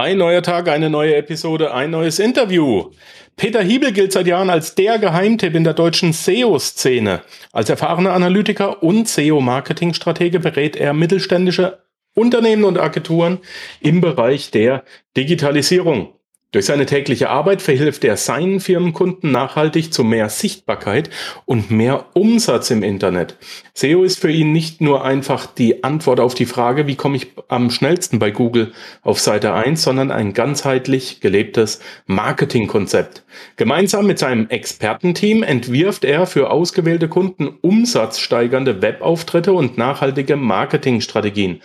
Ein neuer Tag, eine neue Episode, ein neues Interview. Peter Hiebel gilt seit Jahren als der Geheimtipp in der deutschen SEO-Szene. Als erfahrener Analytiker und SEO-Marketing-Stratege berät er mittelständische Unternehmen und Agenturen im Bereich der Digitalisierung. Durch seine tägliche Arbeit verhilft er seinen Firmenkunden nachhaltig zu mehr Sichtbarkeit und mehr Umsatz im Internet. SEO ist für ihn nicht nur einfach die Antwort auf die Frage, wie komme ich am schnellsten bei Google auf Seite 1, sondern ein ganzheitlich gelebtes Marketingkonzept. Gemeinsam mit seinem Expertenteam entwirft er für ausgewählte Kunden umsatzsteigernde Webauftritte und nachhaltige Marketingstrategien.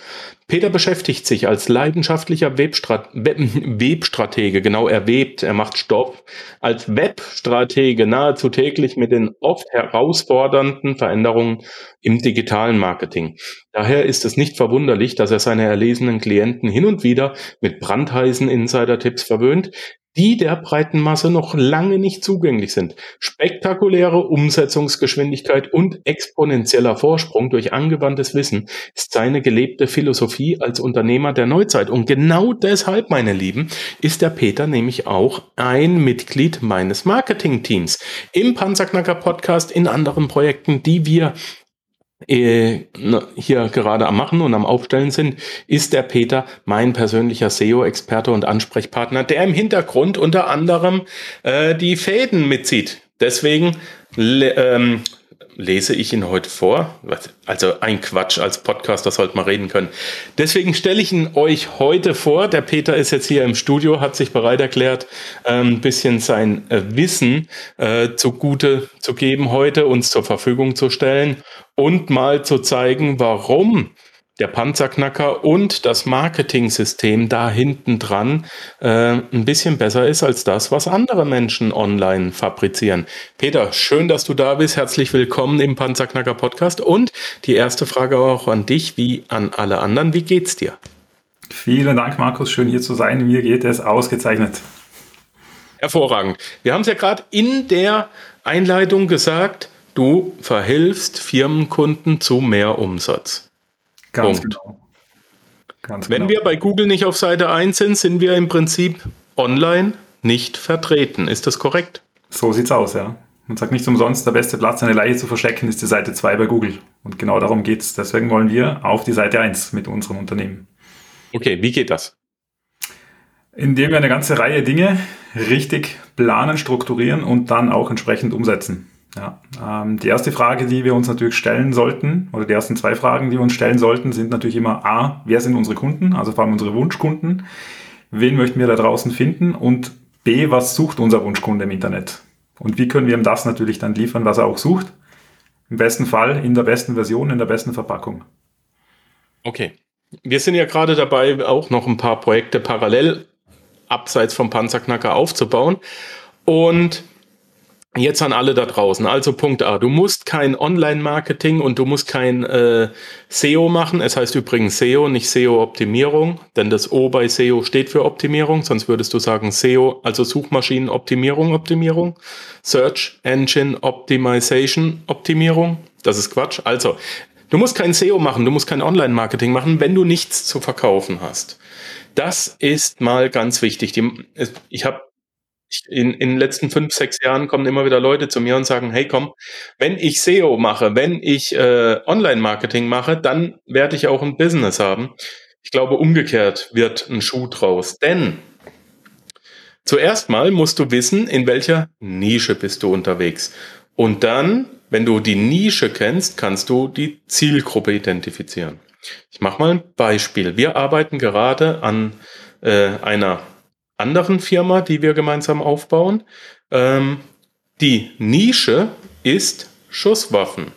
Peter beschäftigt sich als leidenschaftlicher Webstrat Webstratege, genau er webt, er macht Stoff, als Webstratege nahezu täglich mit den oft herausfordernden Veränderungen im digitalen Marketing. Daher ist es nicht verwunderlich, dass er seine erlesenen Klienten hin und wieder mit brandheißen Insider-Tipps verwöhnt, die der breiten Masse noch lange nicht zugänglich sind. Spektakuläre Umsetzungsgeschwindigkeit und exponentieller Vorsprung durch angewandtes Wissen ist seine gelebte Philosophie als Unternehmer der Neuzeit. Und genau deshalb, meine Lieben, ist der Peter nämlich auch ein Mitglied meines Marketing-Teams im Panzerknacker Podcast in anderen Projekten, die wir hier gerade am Machen und am Aufstellen sind, ist der Peter mein persönlicher SEO-Experte und Ansprechpartner, der im Hintergrund unter anderem äh, die Fäden mitzieht. Deswegen ähm, lese ich ihn heute vor. Also ein Quatsch als Podcast, das sollte man reden können. Deswegen stelle ich ihn euch heute vor. Der Peter ist jetzt hier im Studio, hat sich bereit erklärt, ein ähm, bisschen sein äh, Wissen äh, zugute zu geben heute, uns zur Verfügung zu stellen und mal zu zeigen, warum der Panzerknacker und das Marketing-System da hinten dran äh, ein bisschen besser ist als das, was andere Menschen online fabrizieren. Peter, schön, dass du da bist. Herzlich willkommen im Panzerknacker Podcast. Und die erste Frage auch an dich, wie an alle anderen. Wie geht's dir? Vielen Dank, Markus. Schön hier zu sein. Mir geht es ausgezeichnet. Hervorragend. Wir haben es ja gerade in der Einleitung gesagt, du verhilfst Firmenkunden zu mehr Umsatz. Ganz Punkt. genau. Ganz Wenn genau. wir bei Google nicht auf Seite 1 sind, sind wir im Prinzip online nicht vertreten. Ist das korrekt? So sieht's aus, ja. Man sagt nicht umsonst, der beste Platz, eine Leiche zu verstecken, ist die Seite 2 bei Google. Und genau darum geht's. Deswegen wollen wir auf die Seite 1 mit unserem Unternehmen. Okay, wie geht das? Indem wir eine ganze Reihe Dinge richtig planen, strukturieren und dann auch entsprechend umsetzen. Ja, ähm, die erste Frage, die wir uns natürlich stellen sollten, oder die ersten zwei Fragen, die wir uns stellen sollten, sind natürlich immer A, wer sind unsere Kunden, also vor allem unsere Wunschkunden, wen möchten wir da draußen finden und B, was sucht unser Wunschkunde im Internet und wie können wir ihm das natürlich dann liefern, was er auch sucht. Im besten Fall in der besten Version, in der besten Verpackung. Okay. Wir sind ja gerade dabei, auch noch ein paar Projekte parallel abseits vom Panzerknacker aufzubauen. Und Jetzt an alle da draußen. Also Punkt A. Du musst kein Online-Marketing und du musst kein äh, SEO machen. Es heißt übrigens SEO, nicht SEO-Optimierung, denn das O bei SEO steht für Optimierung. Sonst würdest du sagen SEO, also Suchmaschinenoptimierung, Optimierung. Search Engine Optimization, Optimierung. Das ist Quatsch. Also, du musst kein SEO machen, du musst kein Online-Marketing machen, wenn du nichts zu verkaufen hast. Das ist mal ganz wichtig. Ich habe in, in den letzten fünf, sechs Jahren kommen immer wieder Leute zu mir und sagen, hey komm, wenn ich SEO mache, wenn ich äh, Online-Marketing mache, dann werde ich auch ein Business haben. Ich glaube, umgekehrt wird ein Schuh draus. Denn zuerst mal musst du wissen, in welcher Nische bist du unterwegs. Und dann, wenn du die Nische kennst, kannst du die Zielgruppe identifizieren. Ich mache mal ein Beispiel. Wir arbeiten gerade an äh, einer anderen Firma, die wir gemeinsam aufbauen. Ähm, die Nische ist Schusswaffen.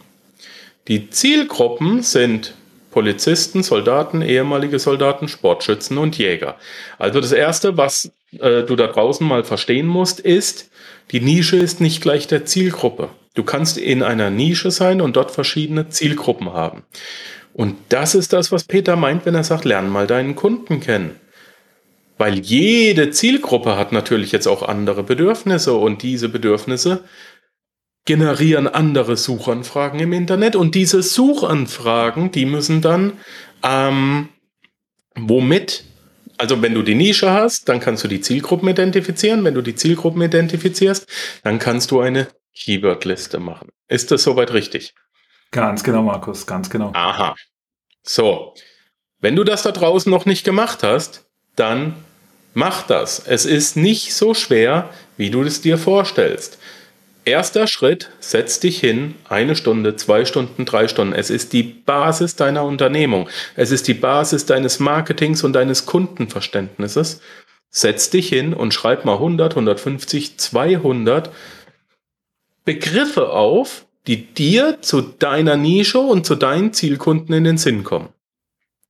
Die Zielgruppen sind Polizisten, Soldaten, ehemalige Soldaten, Sportschützen und Jäger. Also das Erste, was äh, du da draußen mal verstehen musst, ist, die Nische ist nicht gleich der Zielgruppe. Du kannst in einer Nische sein und dort verschiedene Zielgruppen haben. Und das ist das, was Peter meint, wenn er sagt, lern mal deinen Kunden kennen. Weil jede Zielgruppe hat natürlich jetzt auch andere Bedürfnisse und diese Bedürfnisse generieren andere Suchanfragen im Internet und diese Suchanfragen, die müssen dann ähm, womit Also wenn du die Nische hast, dann kannst du die Zielgruppen identifizieren. Wenn du die Zielgruppen identifizierst, dann kannst du eine Keyword-Liste machen. Ist das soweit richtig? Ganz genau, Markus, ganz genau. Aha. So, wenn du das da draußen noch nicht gemacht hast, dann mach das. Es ist nicht so schwer, wie du es dir vorstellst. Erster Schritt, setz dich hin, eine Stunde, zwei Stunden, drei Stunden. Es ist die Basis deiner Unternehmung. Es ist die Basis deines Marketings und deines Kundenverständnisses. Setz dich hin und schreib mal 100, 150, 200 Begriffe auf, die dir zu deiner Nische und zu deinen Zielkunden in den Sinn kommen.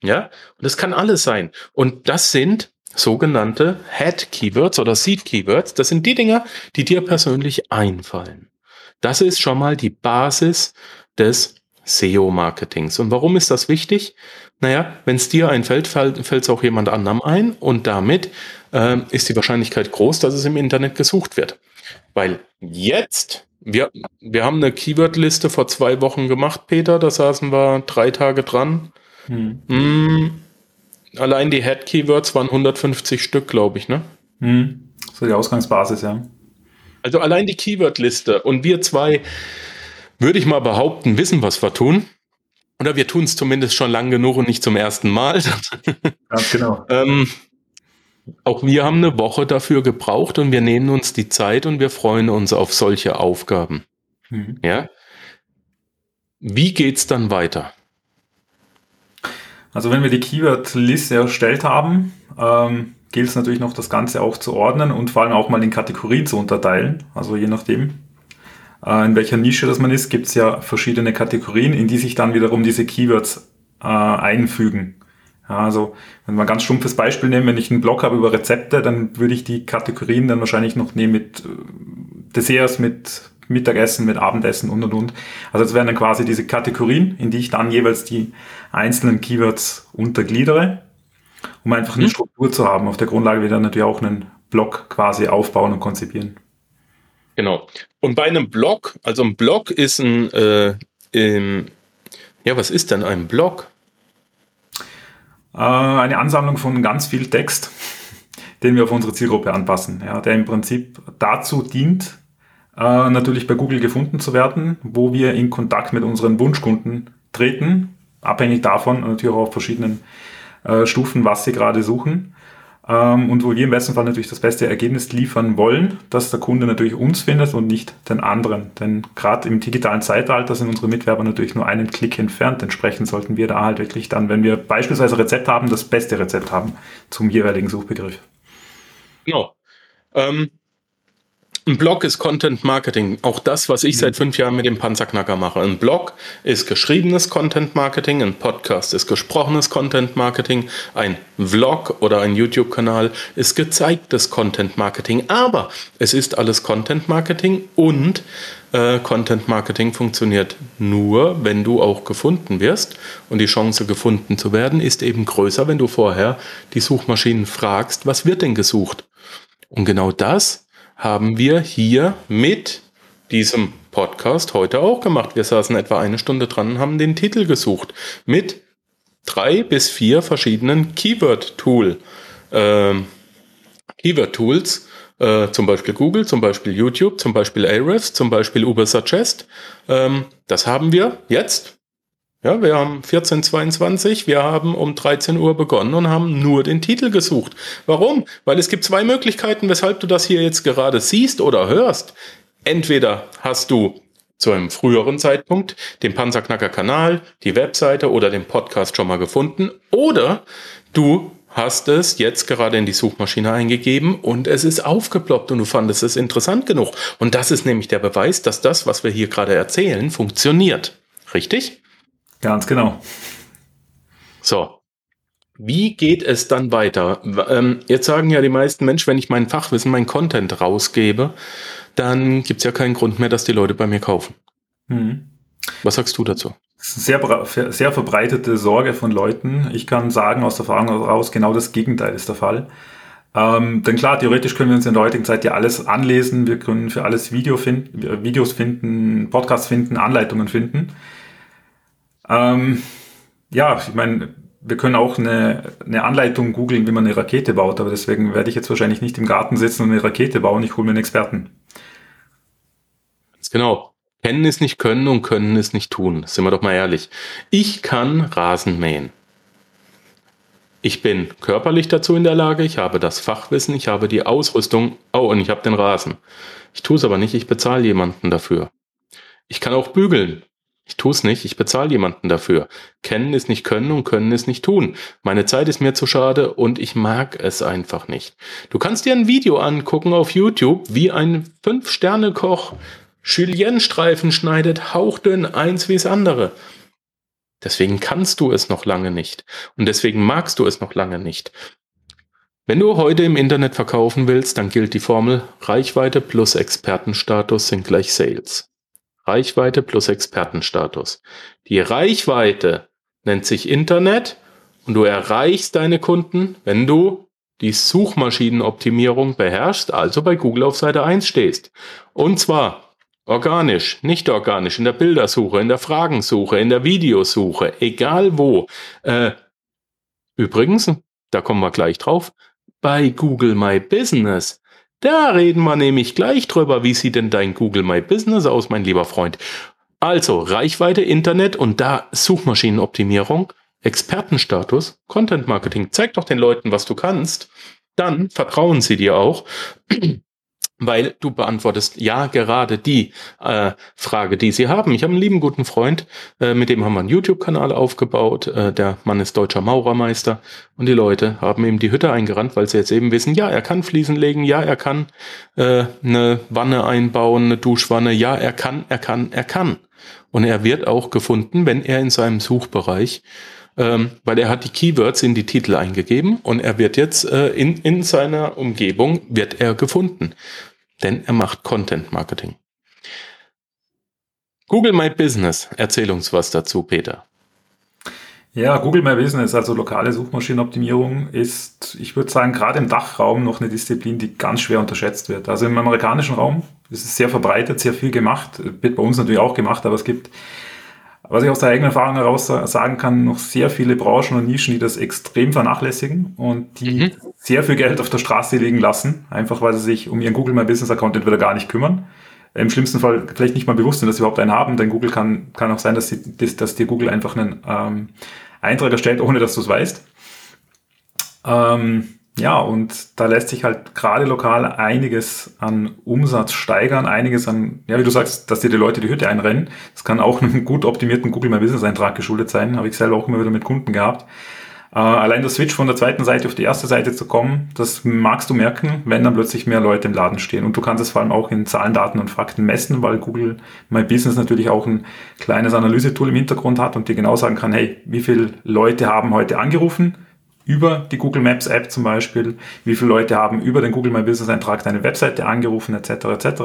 Ja, und das kann alles sein. Und das sind sogenannte Head Keywords oder Seed Keywords. Das sind die Dinger, die dir persönlich einfallen. Das ist schon mal die Basis des SEO-Marketings. Und warum ist das wichtig? Naja, wenn es dir einfällt, fällt es auch jemand anderem ein und damit äh, ist die Wahrscheinlichkeit groß, dass es im Internet gesucht wird. Weil jetzt, wir, wir haben eine Keyword-Liste vor zwei Wochen gemacht, Peter, da saßen wir drei Tage dran. Hm. Mm, allein die Head-Keywords waren 150 Stück, glaube ich, ne? Hm. So die Ausgangsbasis, ja. Also allein die Keyword-Liste und wir zwei, würde ich mal behaupten, wissen, was wir tun. Oder wir tun es zumindest schon lang genug und nicht zum ersten Mal. Ganz genau. ähm, auch wir haben eine Woche dafür gebraucht und wir nehmen uns die Zeit und wir freuen uns auf solche Aufgaben. Mhm. Ja. Wie geht's dann weiter? Also wenn wir die Keyword-Liste erstellt haben, ähm, gilt es natürlich noch, das Ganze auch zu ordnen und vor allem auch mal in Kategorien zu unterteilen. Also je nachdem, äh, in welcher Nische das man ist, gibt es ja verschiedene Kategorien, in die sich dann wiederum diese Keywords äh, einfügen. Ja, also wenn wir ein ganz stumpfes Beispiel nehmen, wenn ich einen Blog habe über Rezepte, dann würde ich die Kategorien dann wahrscheinlich noch nehmen mit äh, Desserts, mit Mittagessen, mit Abendessen und und und. Also das wären dann quasi diese Kategorien, in die ich dann jeweils die einzelnen Keywords untergliedere, um einfach eine mhm. Struktur zu haben. Auf der Grundlage wir dann natürlich auch einen Blog quasi aufbauen und konzipieren. Genau. Und bei einem Blog, also ein Blog ist ein, äh, ähm, ja, was ist denn ein Blog? Äh, eine Ansammlung von ganz viel Text, den wir auf unsere Zielgruppe anpassen, ja, der im Prinzip dazu dient, äh, natürlich bei Google gefunden zu werden, wo wir in Kontakt mit unseren Wunschkunden treten, abhängig davon natürlich auch auf verschiedenen äh, Stufen, was sie gerade suchen. Ähm, und wo wir im besten Fall natürlich das beste Ergebnis liefern wollen, dass der Kunde natürlich uns findet und nicht den anderen. Denn gerade im digitalen Zeitalter sind unsere Mitwerber natürlich nur einen Klick entfernt. Entsprechend sollten wir da halt wirklich dann, wenn wir beispielsweise Rezept haben, das beste Rezept haben zum jeweiligen Suchbegriff. Genau. Ähm, ein Blog ist Content Marketing. Auch das, was ich seit fünf Jahren mit dem Panzerknacker mache. Ein Blog ist geschriebenes Content Marketing, ein Podcast ist gesprochenes Content Marketing, ein Vlog oder ein YouTube-Kanal ist gezeigtes Content Marketing. Aber es ist alles Content Marketing und äh, Content Marketing funktioniert nur, wenn du auch gefunden wirst. Und die Chance, gefunden zu werden, ist eben größer, wenn du vorher die Suchmaschinen fragst, was wird denn gesucht? Und genau das haben wir hier mit diesem Podcast heute auch gemacht. Wir saßen etwa eine Stunde dran und haben den Titel gesucht mit drei bis vier verschiedenen Keyword-Tool, äh, Keyword-Tools, äh, zum Beispiel Google, zum Beispiel YouTube, zum Beispiel Ahrefs, zum Beispiel Uber Suggest. Ähm, das haben wir jetzt ja, wir haben 1422, wir haben um 13 Uhr begonnen und haben nur den Titel gesucht. Warum? Weil es gibt zwei Möglichkeiten, weshalb du das hier jetzt gerade siehst oder hörst. Entweder hast du zu einem früheren Zeitpunkt den Panzerknacker-Kanal, die Webseite oder den Podcast schon mal gefunden oder du hast es jetzt gerade in die Suchmaschine eingegeben und es ist aufgeploppt und du fandest es interessant genug. Und das ist nämlich der Beweis, dass das, was wir hier gerade erzählen, funktioniert. Richtig? Ganz genau. So. Wie geht es dann weiter? Ähm, jetzt sagen ja die meisten Menschen, wenn ich mein Fachwissen, mein Content rausgebe, dann gibt es ja keinen Grund mehr, dass die Leute bei mir kaufen. Mhm. Was sagst du dazu? Sehr, sehr verbreitete Sorge von Leuten. Ich kann sagen aus Erfahrung heraus, genau das Gegenteil ist der Fall. Ähm, denn klar, theoretisch können wir uns in der heutigen Zeit ja alles anlesen. Wir können für alles Video finden, Videos finden, Podcasts finden, Anleitungen finden. Ähm, ja, ich meine, wir können auch eine, eine Anleitung googeln, wie man eine Rakete baut, aber deswegen werde ich jetzt wahrscheinlich nicht im Garten sitzen und eine Rakete bauen. Ich hole mir einen Experten. Ganz genau. Kennen ist nicht können und können ist nicht tun. Sind wir doch mal ehrlich. Ich kann Rasen mähen. Ich bin körperlich dazu in der Lage, ich habe das Fachwissen, ich habe die Ausrüstung, oh, und ich habe den Rasen. Ich tue es aber nicht, ich bezahle jemanden dafür. Ich kann auch bügeln. Ich tue es nicht, ich bezahle jemanden dafür. Kennen ist nicht können und können ist nicht tun. Meine Zeit ist mir zu schade und ich mag es einfach nicht. Du kannst dir ein Video angucken auf YouTube, wie ein Fünf-Sterne-Koch Julienne-Streifen schneidet, hauchdünn, eins wie das andere. Deswegen kannst du es noch lange nicht. Und deswegen magst du es noch lange nicht. Wenn du heute im Internet verkaufen willst, dann gilt die Formel Reichweite plus Expertenstatus sind gleich Sales. Reichweite plus Expertenstatus. Die Reichweite nennt sich Internet und du erreichst deine Kunden, wenn du die Suchmaschinenoptimierung beherrschst, also bei Google auf Seite 1 stehst. Und zwar organisch, nicht organisch, in der Bildersuche, in der Fragensuche, in der Videosuche, egal wo. Äh, übrigens, da kommen wir gleich drauf, bei Google My Business da reden wir nämlich gleich drüber, wie sieht denn dein Google My Business aus, mein lieber Freund. Also Reichweite, Internet und da Suchmaschinenoptimierung, Expertenstatus, Content Marketing. Zeig doch den Leuten, was du kannst. Dann vertrauen sie dir auch weil du beantwortest ja gerade die äh, Frage, die sie haben. Ich habe einen lieben guten Freund, äh, mit dem haben wir einen YouTube-Kanal aufgebaut. Äh, der Mann ist deutscher Maurermeister und die Leute haben ihm die Hütte eingerannt, weil sie jetzt eben wissen, ja, er kann Fliesen legen, ja, er kann äh, eine Wanne einbauen, eine Duschwanne, ja, er kann, er kann, er kann. Und er wird auch gefunden, wenn er in seinem Suchbereich ähm, weil er hat die Keywords in die Titel eingegeben und er wird jetzt äh, in, in seiner Umgebung wird er gefunden denn er macht Content Marketing. Google My Business, erzähl uns was dazu, Peter. Ja, Google My Business, also lokale Suchmaschinenoptimierung, ist, ich würde sagen, gerade im Dachraum noch eine Disziplin, die ganz schwer unterschätzt wird. Also im amerikanischen Raum ist es sehr verbreitet, sehr viel gemacht, wird bei uns natürlich auch gemacht, aber es gibt was ich aus der eigenen Erfahrung heraus sagen kann, noch sehr viele Branchen und Nischen, die das extrem vernachlässigen und die mhm. sehr viel Geld auf der Straße liegen lassen, einfach weil sie sich um ihren Google My Business Account entweder gar nicht kümmern. Im schlimmsten Fall vielleicht nicht mal bewusst sind, dass sie überhaupt einen haben, denn Google kann, kann auch sein, dass, sie, dass, dass dir Google einfach einen ähm, Eintrag erstellt, ohne dass du es weißt. Ähm, ja, und da lässt sich halt gerade lokal einiges an Umsatz steigern, einiges an, ja, wie du sagst, dass dir die Leute die Hütte einrennen. Das kann auch einem gut optimierten Google My Business Eintrag geschuldet sein, habe ich selber auch immer wieder mit Kunden gehabt. Äh, allein der Switch von der zweiten Seite auf die erste Seite zu kommen, das magst du merken, wenn dann plötzlich mehr Leute im Laden stehen. Und du kannst es vor allem auch in Zahlen, Daten und Fakten messen, weil Google My Business natürlich auch ein kleines Analysetool im Hintergrund hat und dir genau sagen kann, hey, wie viele Leute haben heute angerufen? Über die Google Maps App zum Beispiel, wie viele Leute haben über den Google My Business Eintrag deine Webseite angerufen, etc. etc.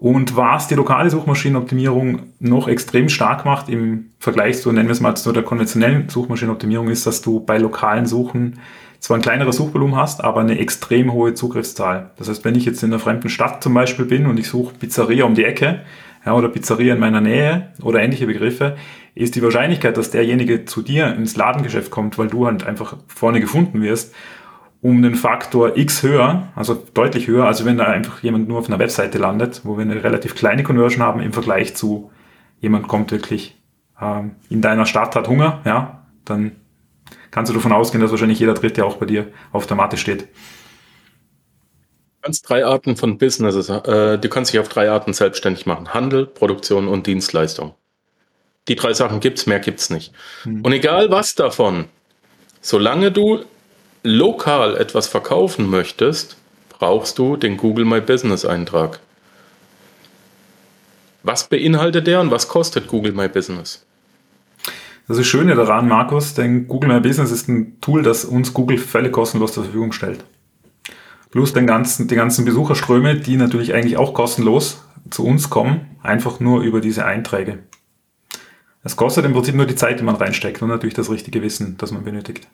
Und was die lokale Suchmaschinenoptimierung noch extrem stark macht im Vergleich zu, nennen wir es mal, zu der konventionellen Suchmaschinenoptimierung, ist, dass du bei lokalen Suchen zwar ein kleineres Suchvolumen hast, aber eine extrem hohe Zugriffszahl. Das heißt, wenn ich jetzt in einer fremden Stadt zum Beispiel bin und ich suche Pizzeria um die Ecke, ja, oder Pizzeria in meiner Nähe oder ähnliche Begriffe, ist die Wahrscheinlichkeit, dass derjenige zu dir ins Ladengeschäft kommt, weil du halt einfach vorne gefunden wirst, um den Faktor X höher, also deutlich höher, also wenn da einfach jemand nur auf einer Webseite landet, wo wir eine relativ kleine Conversion haben im Vergleich zu jemand kommt wirklich ähm, in deiner Stadt hat Hunger, ja, dann kannst du davon ausgehen, dass wahrscheinlich jeder Dritte auch bei dir auf der Matte steht. Du kannst drei Arten von Businesses, äh, du kannst dich auf drei Arten selbstständig machen. Handel, Produktion und Dienstleistung. Die drei Sachen gibt's, mehr gibt's nicht. Hm. Und egal was davon, solange du lokal etwas verkaufen möchtest, brauchst du den Google My Business Eintrag. Was beinhaltet der und was kostet Google My Business? Das ist das Schöne daran, Markus, denn Google My Business ist ein Tool, das uns Google völlig kostenlos zur Verfügung stellt. Plus den ganzen, die ganzen Besucherströme, die natürlich eigentlich auch kostenlos zu uns kommen, einfach nur über diese Einträge. Es kostet im Prinzip nur die Zeit, die man reinsteckt und natürlich das richtige Wissen, das man benötigt.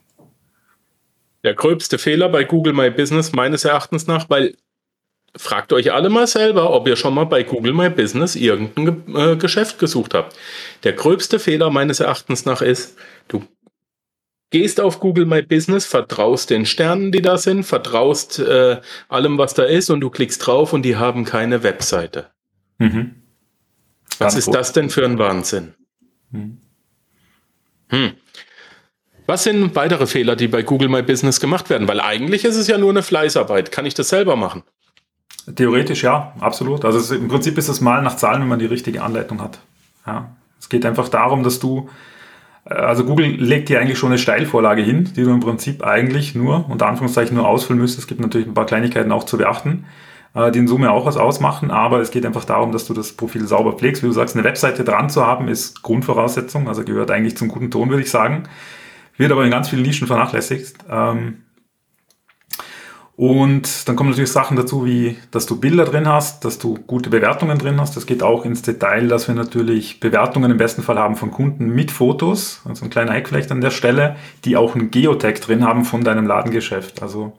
Der gröbste Fehler bei Google My Business meines Erachtens nach, weil fragt euch alle mal selber, ob ihr schon mal bei Google My Business irgendein Ge äh, Geschäft gesucht habt. Der gröbste Fehler meines Erachtens nach ist, du gehst auf Google My Business, vertraust den Sternen, die da sind, vertraust äh, allem, was da ist und du klickst drauf und die haben keine Webseite. Mhm. Was ist gut. das denn für ein Wahnsinn? Mhm. Hm. Was sind weitere Fehler, die bei Google My Business gemacht werden? Weil eigentlich ist es ja nur eine Fleißarbeit. Kann ich das selber machen? Theoretisch ja, absolut. Also es, im Prinzip ist es mal nach Zahlen, wenn man die richtige Anleitung hat. Ja. Es geht einfach darum, dass du, äh, also Google legt dir eigentlich schon eine Steilvorlage hin, die du im Prinzip eigentlich nur, unter Anführungszeichen, nur ausfüllen müsstest. Es gibt natürlich ein paar Kleinigkeiten auch zu beachten, äh, die in Summe auch was ausmachen, aber es geht einfach darum, dass du das Profil sauber pflegst. Wie du sagst, eine Webseite dran zu haben, ist Grundvoraussetzung, also gehört eigentlich zum guten Ton, würde ich sagen. Wird aber in ganz vielen Nischen vernachlässigt. Ähm, und dann kommen natürlich Sachen dazu, wie, dass du Bilder drin hast, dass du gute Bewertungen drin hast. Das geht auch ins Detail, dass wir natürlich Bewertungen im besten Fall haben von Kunden mit Fotos, also ein kleiner Hack vielleicht an der Stelle, die auch ein Geotag drin haben von deinem Ladengeschäft. Also,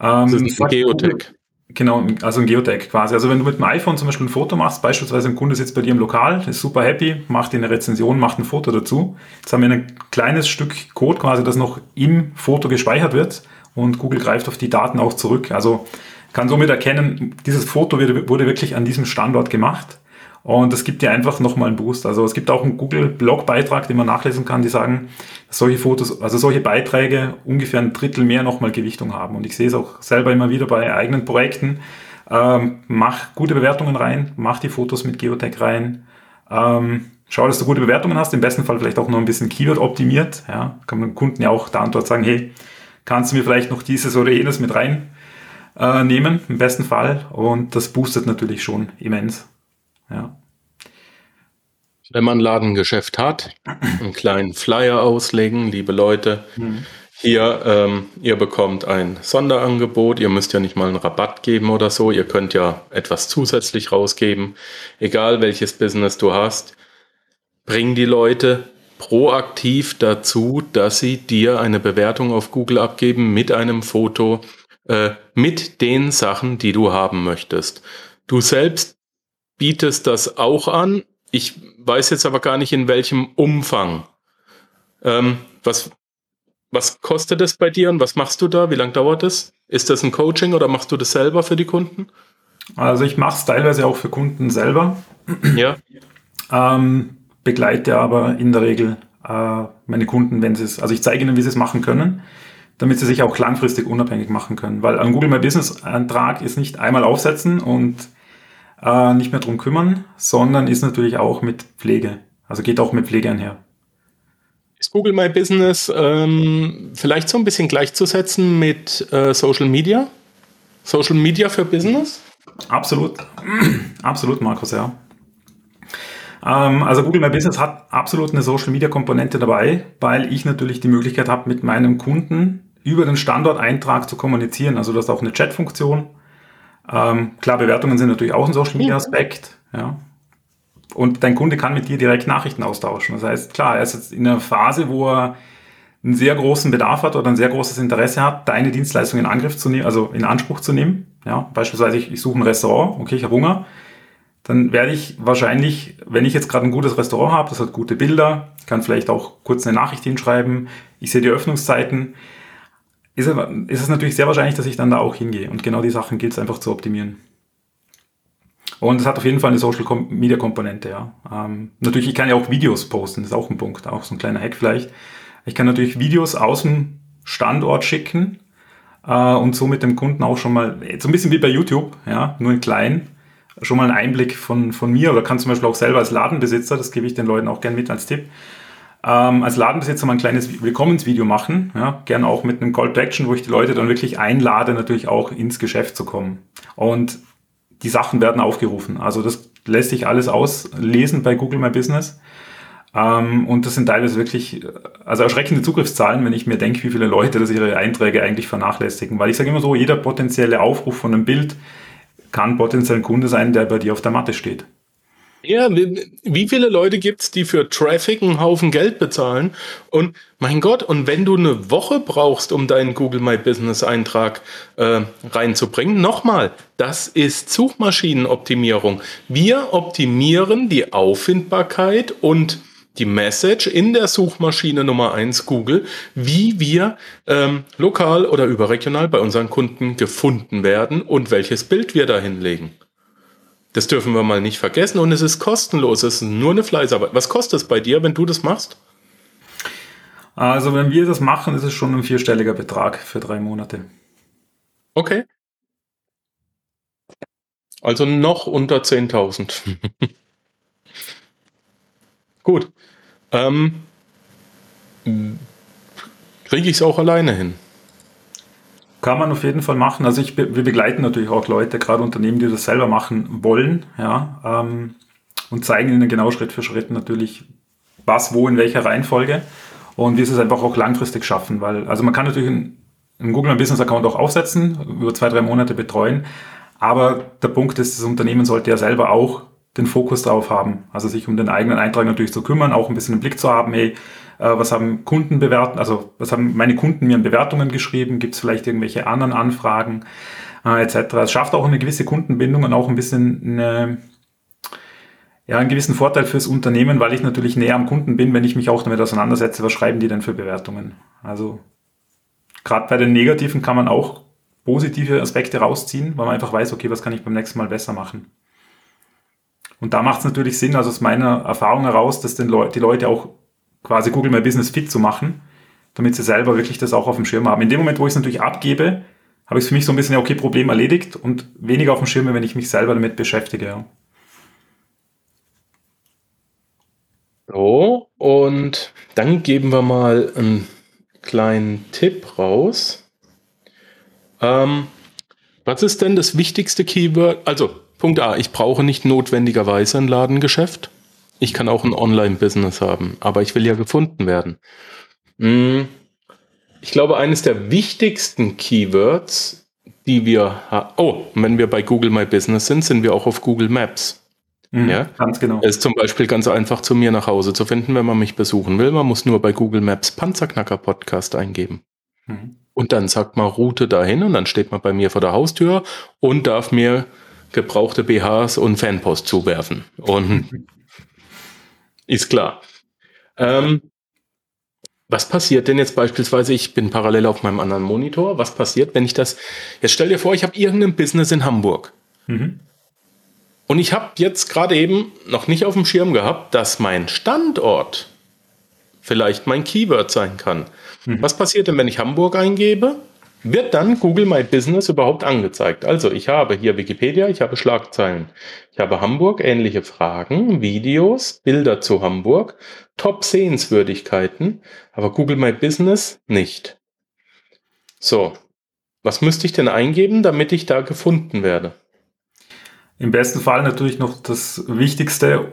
ähm, das ist ein Geotag. Genau, also ein Geotag quasi. Also wenn du mit dem iPhone zum Beispiel ein Foto machst, beispielsweise ein Kunde sitzt bei dir im Lokal, ist super happy, macht dir eine Rezension, macht ein Foto dazu. Jetzt haben wir ein kleines Stück Code quasi, das noch im Foto gespeichert wird und Google greift auf die Daten auch zurück. Also kann somit erkennen, dieses Foto wurde wirklich an diesem Standort gemacht. Und das gibt dir einfach nochmal einen Boost. Also es gibt auch einen Google-Blog-Beitrag, den man nachlesen kann, die sagen, dass solche Fotos, also solche Beiträge ungefähr ein Drittel mehr nochmal Gewichtung haben. Und ich sehe es auch selber immer wieder bei eigenen Projekten. Ähm, mach gute Bewertungen rein, mach die Fotos mit Geotech rein. Ähm, schau, dass du gute Bewertungen hast, im besten Fall vielleicht auch noch ein bisschen Keyword optimiert. Ja, kann man Kunden ja auch da und dort sagen, hey, kannst du mir vielleicht noch dieses oder jenes mit rein äh, nehmen, im besten Fall. Und das boostet natürlich schon immens. Ja. Wenn man ein Ladengeschäft hat, einen kleinen Flyer auslegen, liebe Leute. Mhm. Hier, ähm, ihr bekommt ein Sonderangebot, ihr müsst ja nicht mal einen Rabatt geben oder so, ihr könnt ja etwas zusätzlich rausgeben, egal welches Business du hast. Bring die Leute proaktiv dazu, dass sie dir eine Bewertung auf Google abgeben mit einem Foto, äh, mit den Sachen, die du haben möchtest. Du selbst bietest das auch an. Ich weiß jetzt aber gar nicht, in welchem Umfang. Ähm, was, was kostet es bei dir und was machst du da? Wie lange dauert es? Ist das ein Coaching oder machst du das selber für die Kunden? Also ich mache es teilweise auch für Kunden selber. Ja. Ähm, begleite aber in der Regel äh, meine Kunden, wenn sie es, also ich zeige ihnen, wie sie es machen können, damit sie sich auch langfristig unabhängig machen können. Weil ein Google My Business Antrag ist nicht einmal aufsetzen und äh, nicht mehr drum kümmern, sondern ist natürlich auch mit Pflege. Also geht auch mit Pflege einher. Ist Google My Business ähm, vielleicht so ein bisschen gleichzusetzen mit äh, Social Media? Social Media für Business? Absolut. Absolut, Markus, ja. Ähm, also Google My Business hat absolut eine Social Media Komponente dabei, weil ich natürlich die Möglichkeit habe, mit meinem Kunden über den Standorteintrag zu kommunizieren. Also du hast auch eine Chat-Funktion. Ähm, klar, Bewertungen sind natürlich auch ein Social Media Aspekt. Ja. Und dein Kunde kann mit dir direkt Nachrichten austauschen. Das heißt, klar, er ist jetzt in einer Phase, wo er einen sehr großen Bedarf hat oder ein sehr großes Interesse hat, deine Dienstleistung in Angriff zu nehmen, also in Anspruch zu nehmen. Ja, beispielsweise ich, ich suche ein Restaurant, okay, ich habe Hunger dann werde ich wahrscheinlich, wenn ich jetzt gerade ein gutes Restaurant habe, das hat gute Bilder, kann vielleicht auch kurz eine Nachricht hinschreiben, ich sehe die Öffnungszeiten, ist, ist es natürlich sehr wahrscheinlich, dass ich dann da auch hingehe. Und genau die Sachen gilt es einfach zu optimieren. Und es hat auf jeden Fall eine Social Media Komponente, ja. Ähm, natürlich, ich kann ja auch Videos posten, das ist auch ein Punkt, auch so ein kleiner Hack vielleicht. Ich kann natürlich Videos aus dem Standort schicken äh, und so mit dem Kunden auch schon mal, so ein bisschen wie bei YouTube, ja, nur in klein, schon mal einen Einblick von, von mir oder kann zum Beispiel auch selber als Ladenbesitzer, das gebe ich den Leuten auch gern mit als Tipp, ähm, als Ladenbesitzer mal ein kleines Willkommensvideo machen, ja, gern auch mit einem Call to Action, wo ich die Leute dann wirklich einlade, natürlich auch ins Geschäft zu kommen. Und die Sachen werden aufgerufen. Also das lässt sich alles auslesen bei Google My Business. Ähm, und das sind teilweise wirklich, also erschreckende Zugriffszahlen, wenn ich mir denke, wie viele Leute das ihre Einträge eigentlich vernachlässigen. Weil ich sage immer so, jeder potenzielle Aufruf von einem Bild kann potenziell ein Kunde sein, der bei dir auf der Matte steht. Ja, wie viele Leute gibt es, die für Traffic einen Haufen Geld bezahlen? Und mein Gott, und wenn du eine Woche brauchst, um deinen Google My Business Eintrag äh, reinzubringen, nochmal, das ist Suchmaschinenoptimierung. Wir optimieren die Auffindbarkeit und die Message in der Suchmaschine Nummer eins Google, wie wir ähm, lokal oder überregional bei unseren Kunden gefunden werden und welches Bild wir da hinlegen. Das dürfen wir mal nicht vergessen und es ist kostenlos, es ist nur eine Fleißarbeit. Was kostet es bei dir, wenn du das machst? Also wenn wir das machen, ist es schon ein vierstelliger Betrag für drei Monate. Okay. Also noch unter 10.000. Gut. Ähm, Kriege ich es auch alleine hin? Kann man auf jeden Fall machen. Also ich, wir begleiten natürlich auch Leute, gerade Unternehmen, die das selber machen wollen, ja, ähm, und zeigen ihnen genau Schritt für Schritt natürlich, was, wo, in welcher Reihenfolge und wie sie es einfach auch langfristig schaffen, weil, also man kann natürlich einen, einen Google Business Account auch aufsetzen, über zwei, drei Monate betreuen, aber der Punkt ist, das Unternehmen sollte ja selber auch den Fokus drauf haben. Also sich um den eigenen Eintrag natürlich zu kümmern, auch ein bisschen im Blick zu haben, hey, was haben Kunden bewerten, also was haben meine Kunden mir in Bewertungen geschrieben, gibt es vielleicht irgendwelche anderen Anfragen äh, etc. Es schafft auch eine gewisse Kundenbindung und auch ein bisschen eine, ja, einen gewissen Vorteil fürs Unternehmen, weil ich natürlich näher am Kunden bin, wenn ich mich auch damit auseinandersetze, was schreiben die denn für Bewertungen. Also gerade bei den negativen kann man auch positive Aspekte rausziehen, weil man einfach weiß, okay, was kann ich beim nächsten Mal besser machen. Und da macht es natürlich Sinn, also aus meiner Erfahrung heraus, dass den Leu die Leute auch quasi Google My Business fit zu machen, damit sie selber wirklich das auch auf dem Schirm haben. In dem Moment, wo ich es natürlich abgebe, habe ich es für mich so ein bisschen, okay, Problem erledigt und weniger auf dem Schirm, wenn ich mich selber damit beschäftige. Ja. So, und dann geben wir mal einen kleinen Tipp raus. Ähm, was ist denn das wichtigste Keyword? Also, Punkt A, ich brauche nicht notwendigerweise ein Ladengeschäft. Ich kann auch ein Online-Business haben, aber ich will ja gefunden werden. Hm. Ich glaube, eines der wichtigsten Keywords, die wir haben, oh, wenn wir bei Google My Business sind, sind wir auch auf Google Maps. Mhm, ja, ganz genau. Es ist zum Beispiel ganz einfach zu mir nach Hause zu finden, wenn man mich besuchen will. Man muss nur bei Google Maps Panzerknacker Podcast eingeben. Mhm. Und dann sagt man Route dahin und dann steht man bei mir vor der Haustür und darf mir gebrauchte BHs und Fanpost zuwerfen. Und ist klar. Ähm, was passiert denn jetzt beispielsweise, ich bin parallel auf meinem anderen Monitor, was passiert, wenn ich das, jetzt stell dir vor, ich habe irgendein Business in Hamburg. Mhm. Und ich habe jetzt gerade eben noch nicht auf dem Schirm gehabt, dass mein Standort vielleicht mein Keyword sein kann. Mhm. Was passiert denn, wenn ich Hamburg eingebe? Wird dann Google My Business überhaupt angezeigt? Also ich habe hier Wikipedia, ich habe Schlagzeilen. Ich habe Hamburg, ähnliche Fragen, Videos, Bilder zu Hamburg, Top-Sehenswürdigkeiten, aber Google My Business nicht. So, was müsste ich denn eingeben, damit ich da gefunden werde? Im besten Fall natürlich noch das Wichtigste,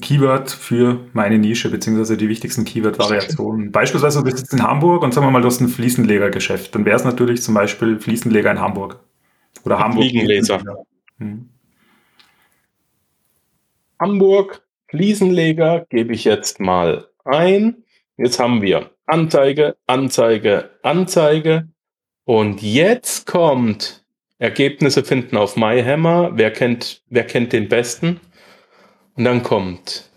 Keyword für meine Nische, beziehungsweise die wichtigsten Keyword-Variationen. Beispielsweise, du bist jetzt in Hamburg und sagen wir mal, du hast ein Fliesenlegergeschäft. Dann wäre es natürlich zum Beispiel Fliesenleger in Hamburg. Oder Hamburg. Fliegenleser. Hm. Hamburg, Fliesenleger gebe ich jetzt mal ein. Jetzt haben wir Anzeige, Anzeige, Anzeige. Und jetzt kommt Ergebnisse finden auf MyHammer. Wer kennt, wer kennt den besten? Und dann kommt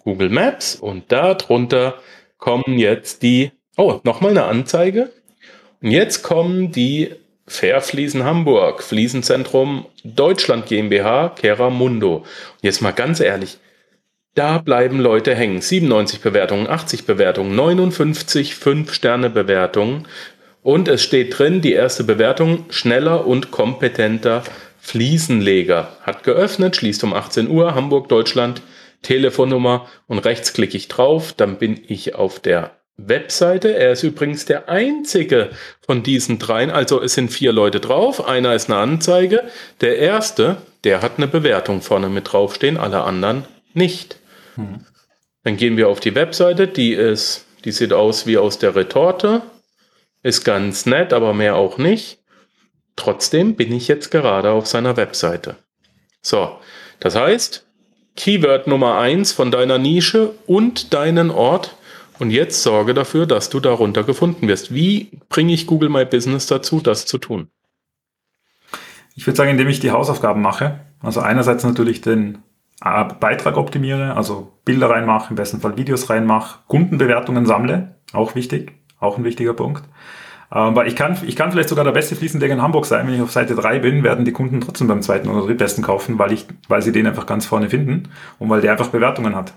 Google Maps und da drunter kommen jetzt die, oh, nochmal eine Anzeige. Und jetzt kommen die Fairfliesen Hamburg, Fliesenzentrum Deutschland GmbH, Kera Mundo. Und jetzt mal ganz ehrlich, da bleiben Leute hängen. 97 Bewertungen, 80 Bewertungen, 59 5-Sterne-Bewertungen. Und es steht drin, die erste Bewertung schneller und kompetenter Fliesenleger hat geöffnet, schließt um 18 Uhr, Hamburg, Deutschland, Telefonnummer und rechts klicke ich drauf, dann bin ich auf der Webseite. Er ist übrigens der einzige von diesen dreien, also es sind vier Leute drauf, einer ist eine Anzeige. Der erste, der hat eine Bewertung vorne mit draufstehen, alle anderen nicht. Hm. Dann gehen wir auf die Webseite, die ist, die sieht aus wie aus der Retorte, ist ganz nett, aber mehr auch nicht. Trotzdem bin ich jetzt gerade auf seiner Webseite. So, das heißt, Keyword Nummer eins von deiner Nische und deinen Ort. Und jetzt sorge dafür, dass du darunter gefunden wirst. Wie bringe ich Google My Business dazu, das zu tun? Ich würde sagen, indem ich die Hausaufgaben mache. Also einerseits natürlich den äh, Beitrag optimiere, also Bilder reinmache, im besten Fall Videos reinmache, Kundenbewertungen sammle, auch wichtig, auch ein wichtiger Punkt. Ähm, weil ich kann, ich kann vielleicht sogar der beste Fliesenleger in Hamburg sein. Wenn ich auf Seite 3 bin, werden die Kunden trotzdem beim zweiten oder drittbesten kaufen, weil ich, weil sie den einfach ganz vorne finden und weil der einfach Bewertungen hat.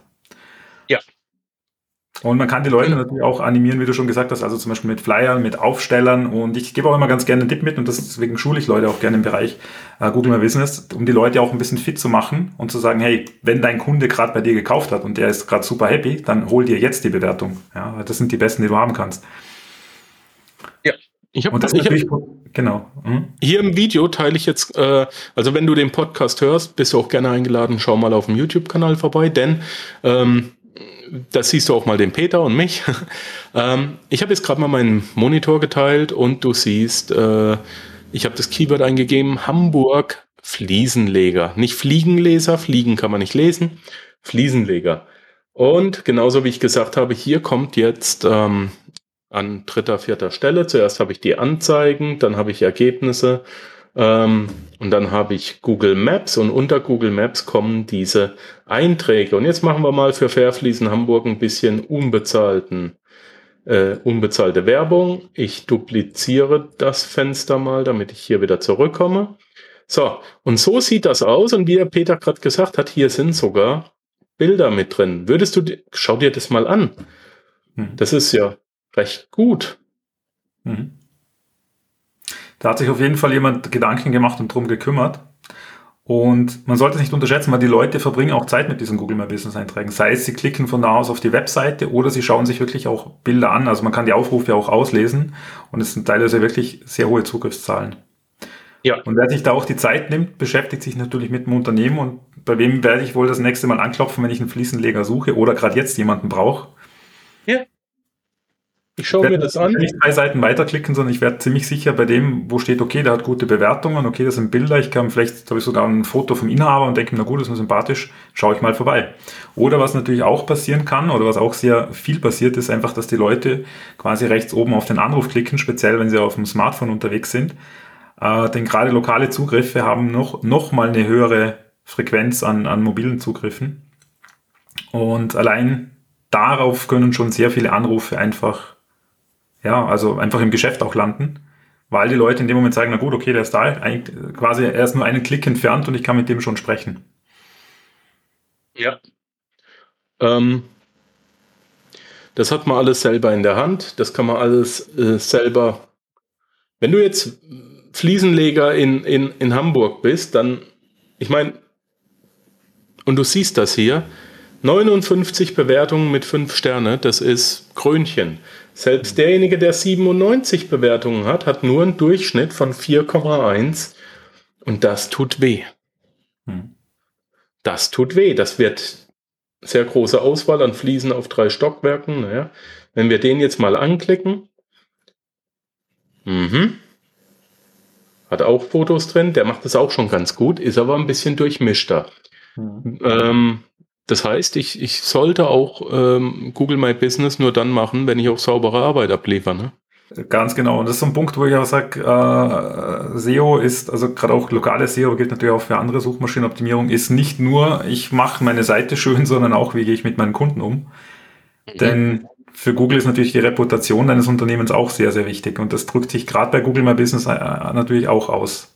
Und man kann die Leute natürlich auch animieren, wie du schon gesagt hast, also zum Beispiel mit Flyern, mit Aufstellern. Und ich gebe auch immer ganz gerne einen Tipp mit und deswegen schule ich Leute auch gerne im Bereich äh, Google My Business, um die Leute auch ein bisschen fit zu machen und zu sagen, hey, wenn dein Kunde gerade bei dir gekauft hat und der ist gerade super happy, dann hol dir jetzt die Bewertung. Ja, das sind die besten, die du haben kannst. Ja. Ich habe das natürlich, hab, genau. Hm? Hier im Video teile ich jetzt, äh, also wenn du den Podcast hörst, bist du auch gerne eingeladen, schau mal auf dem YouTube-Kanal vorbei, denn ähm, das siehst du auch mal den Peter und mich. ähm, ich habe jetzt gerade mal meinen Monitor geteilt und du siehst, äh, ich habe das Keyword eingegeben, Hamburg Fliesenleger. Nicht Fliegenleser, Fliegen kann man nicht lesen, Fliesenleger. Und genauso wie ich gesagt habe, hier kommt jetzt ähm, an dritter, vierter Stelle. Zuerst habe ich die Anzeigen, dann habe ich Ergebnisse ähm, und dann habe ich Google Maps und unter Google Maps kommen diese Einträge. Und jetzt machen wir mal für Fairfließen Hamburg ein bisschen unbezahlten, äh, unbezahlte Werbung. Ich dupliziere das Fenster mal, damit ich hier wieder zurückkomme. So, und so sieht das aus. Und wie der Peter gerade gesagt hat, hier sind sogar Bilder mit drin. Würdest du, schau dir das mal an. Hm. Das ist ja recht gut. Mhm. Da hat sich auf jeden Fall jemand Gedanken gemacht und drum gekümmert. Und man sollte es nicht unterschätzen, weil die Leute verbringen auch Zeit mit diesen Google My Business Einträgen. Sei es, sie klicken von da aus auf die Webseite oder sie schauen sich wirklich auch Bilder an. Also man kann die Aufrufe auch auslesen und es sind teilweise wirklich sehr hohe Zugriffszahlen. Ja. Und wer sich da auch die Zeit nimmt, beschäftigt sich natürlich mit dem Unternehmen und bei wem werde ich wohl das nächste Mal anklopfen, wenn ich einen Fliesenleger suche oder gerade jetzt jemanden brauche. Ich schaue mir das an. Nicht drei Seiten weiterklicken, sondern ich werde ziemlich sicher bei dem, wo steht, okay, der hat gute Bewertungen, okay, das sind Bilder, ich kann vielleicht, habe ich sogar ein Foto vom Inhaber und denke mir, na gut, das ist mir sympathisch, schaue ich mal vorbei. Oder was natürlich auch passieren kann, oder was auch sehr viel passiert, ist einfach, dass die Leute quasi rechts oben auf den Anruf klicken, speziell wenn sie auf dem Smartphone unterwegs sind. Äh, denn gerade lokale Zugriffe haben noch, noch mal eine höhere Frequenz an, an mobilen Zugriffen. Und allein darauf können schon sehr viele Anrufe einfach ja, also einfach im Geschäft auch landen, weil die Leute in dem Moment sagen, na gut, okay, der ist da, eigentlich quasi er ist nur einen Klick entfernt und ich kann mit dem schon sprechen. Ja. Ähm, das hat man alles selber in der Hand, das kann man alles äh, selber. Wenn du jetzt Fliesenleger in, in, in Hamburg bist, dann, ich meine, und du siehst das hier, 59 Bewertungen mit 5 Sterne, das ist Krönchen. Selbst derjenige, der 97 Bewertungen hat, hat nur einen Durchschnitt von 4,1 und das tut weh. Hm. Das tut weh. Das wird sehr große Auswahl an Fliesen auf drei Stockwerken. Naja, wenn wir den jetzt mal anklicken, mhm. hat auch Fotos drin, der macht das auch schon ganz gut, ist aber ein bisschen durchmischter. Mhm. Ähm, das heißt, ich, ich sollte auch ähm, Google My Business nur dann machen, wenn ich auch saubere Arbeit abliefere. Ne? Ganz genau. Und das ist so ein Punkt, wo ich auch sage, äh, SEO ist, also gerade auch lokale SEO gilt natürlich auch für andere Suchmaschinenoptimierung, ist nicht nur, ich mache meine Seite schön, sondern auch, wie gehe ich mit meinen Kunden um. Mhm. Denn für Google ist natürlich die Reputation deines Unternehmens auch sehr, sehr wichtig. Und das drückt sich gerade bei Google My Business äh, natürlich auch aus.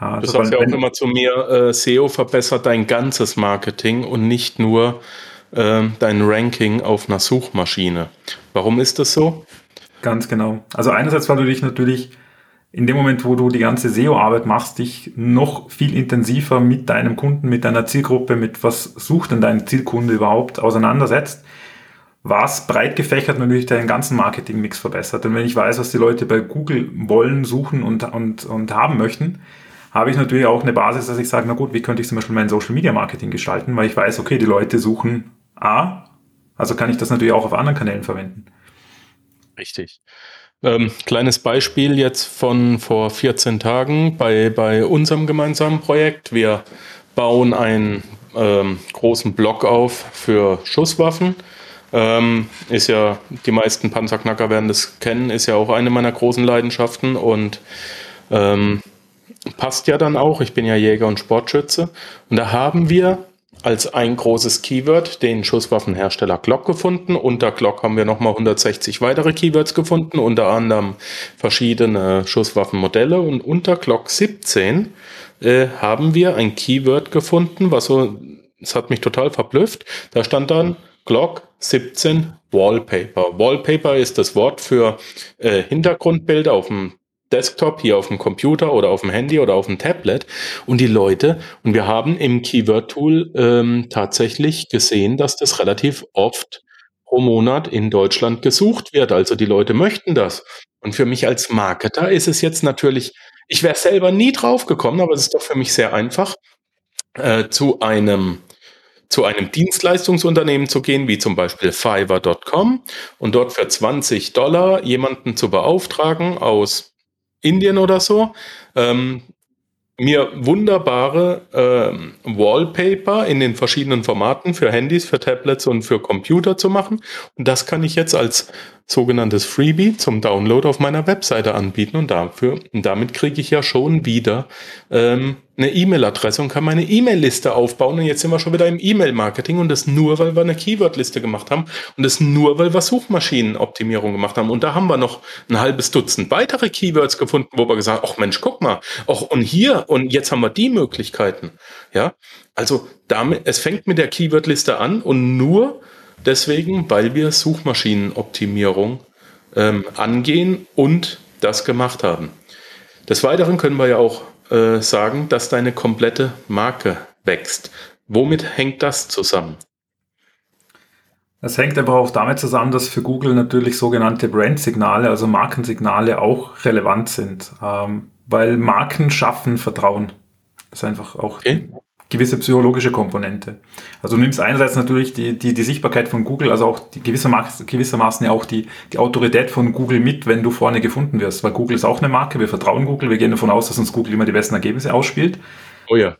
Ja, du sagst ja auch immer zu mir, äh, SEO verbessert dein ganzes Marketing und nicht nur äh, dein Ranking auf einer Suchmaschine. Warum ist das so? Ganz genau. Also einerseits, weil du dich natürlich in dem Moment, wo du die ganze SEO-Arbeit machst, dich noch viel intensiver mit deinem Kunden, mit deiner Zielgruppe, mit was sucht denn dein Zielkunde überhaupt auseinandersetzt, was breit gefächert natürlich deinen ganzen Marketing-Mix verbessert. Denn wenn ich weiß, was die Leute bei Google wollen, suchen und, und, und haben möchten, habe ich natürlich auch eine Basis, dass ich sage, na gut, wie könnte ich zum Beispiel mein Social Media Marketing gestalten, weil ich weiß, okay, die Leute suchen A, also kann ich das natürlich auch auf anderen Kanälen verwenden. Richtig. Ähm, kleines Beispiel jetzt von vor 14 Tagen bei, bei unserem gemeinsamen Projekt. Wir bauen einen ähm, großen Block auf für Schusswaffen. Ähm, ist ja, die meisten Panzerknacker werden das kennen, ist ja auch eine meiner großen Leidenschaften und ähm, passt ja dann auch. Ich bin ja Jäger und Sportschütze. Und da haben wir als ein großes Keyword den Schusswaffenhersteller Glock gefunden. Unter Glock haben wir nochmal 160 weitere Keywords gefunden, unter anderem verschiedene Schusswaffenmodelle. Und unter Glock 17 äh, haben wir ein Keyword gefunden, was so, es hat mich total verblüfft. Da stand dann Glock 17 Wallpaper. Wallpaper ist das Wort für äh, Hintergrundbilder auf dem Desktop, hier auf dem Computer oder auf dem Handy oder auf dem Tablet. Und die Leute, und wir haben im Keyword-Tool ähm, tatsächlich gesehen, dass das relativ oft pro Monat in Deutschland gesucht wird. Also die Leute möchten das. Und für mich als Marketer ist es jetzt natürlich, ich wäre selber nie drauf gekommen, aber es ist doch für mich sehr einfach, äh, zu einem zu einem Dienstleistungsunternehmen zu gehen, wie zum Beispiel Fiverr.com und dort für 20 Dollar jemanden zu beauftragen aus Indien oder so, ähm, mir wunderbare ähm, Wallpaper in den verschiedenen Formaten für Handys, für Tablets und für Computer zu machen. Und das kann ich jetzt als sogenanntes Freebie zum Download auf meiner Webseite anbieten und dafür, und damit kriege ich ja schon wieder ähm, eine E-Mail-Adresse und kann meine E-Mail-Liste aufbauen. Und jetzt sind wir schon wieder im E-Mail-Marketing und das nur, weil wir eine Keyword-Liste gemacht haben und das nur, weil wir Suchmaschinenoptimierung gemacht haben. Und da haben wir noch ein halbes Dutzend weitere Keywords gefunden, wo wir gesagt haben, ach Mensch, guck mal, auch und hier und jetzt haben wir die Möglichkeiten. Ja, also damit, es fängt mit der Keyword-Liste an und nur deswegen, weil wir Suchmaschinenoptimierung ähm, angehen und das gemacht haben. Des Weiteren können wir ja auch äh, sagen, dass deine komplette Marke wächst. Womit hängt das zusammen? Das hängt aber auch damit zusammen, dass für Google natürlich sogenannte Brand-Signale, also Markensignale, auch relevant sind, ähm, weil Marken schaffen Vertrauen. Das ist einfach auch okay gewisse psychologische Komponente. Also du nimmst einerseits natürlich die, die, die Sichtbarkeit von Google, also auch die gewissermaßen, gewissermaßen ja auch die, die Autorität von Google mit, wenn du vorne gefunden wirst. Weil Google ist auch eine Marke, wir vertrauen Google, wir gehen davon aus, dass uns Google immer die besten Ergebnisse ausspielt. Oh ja.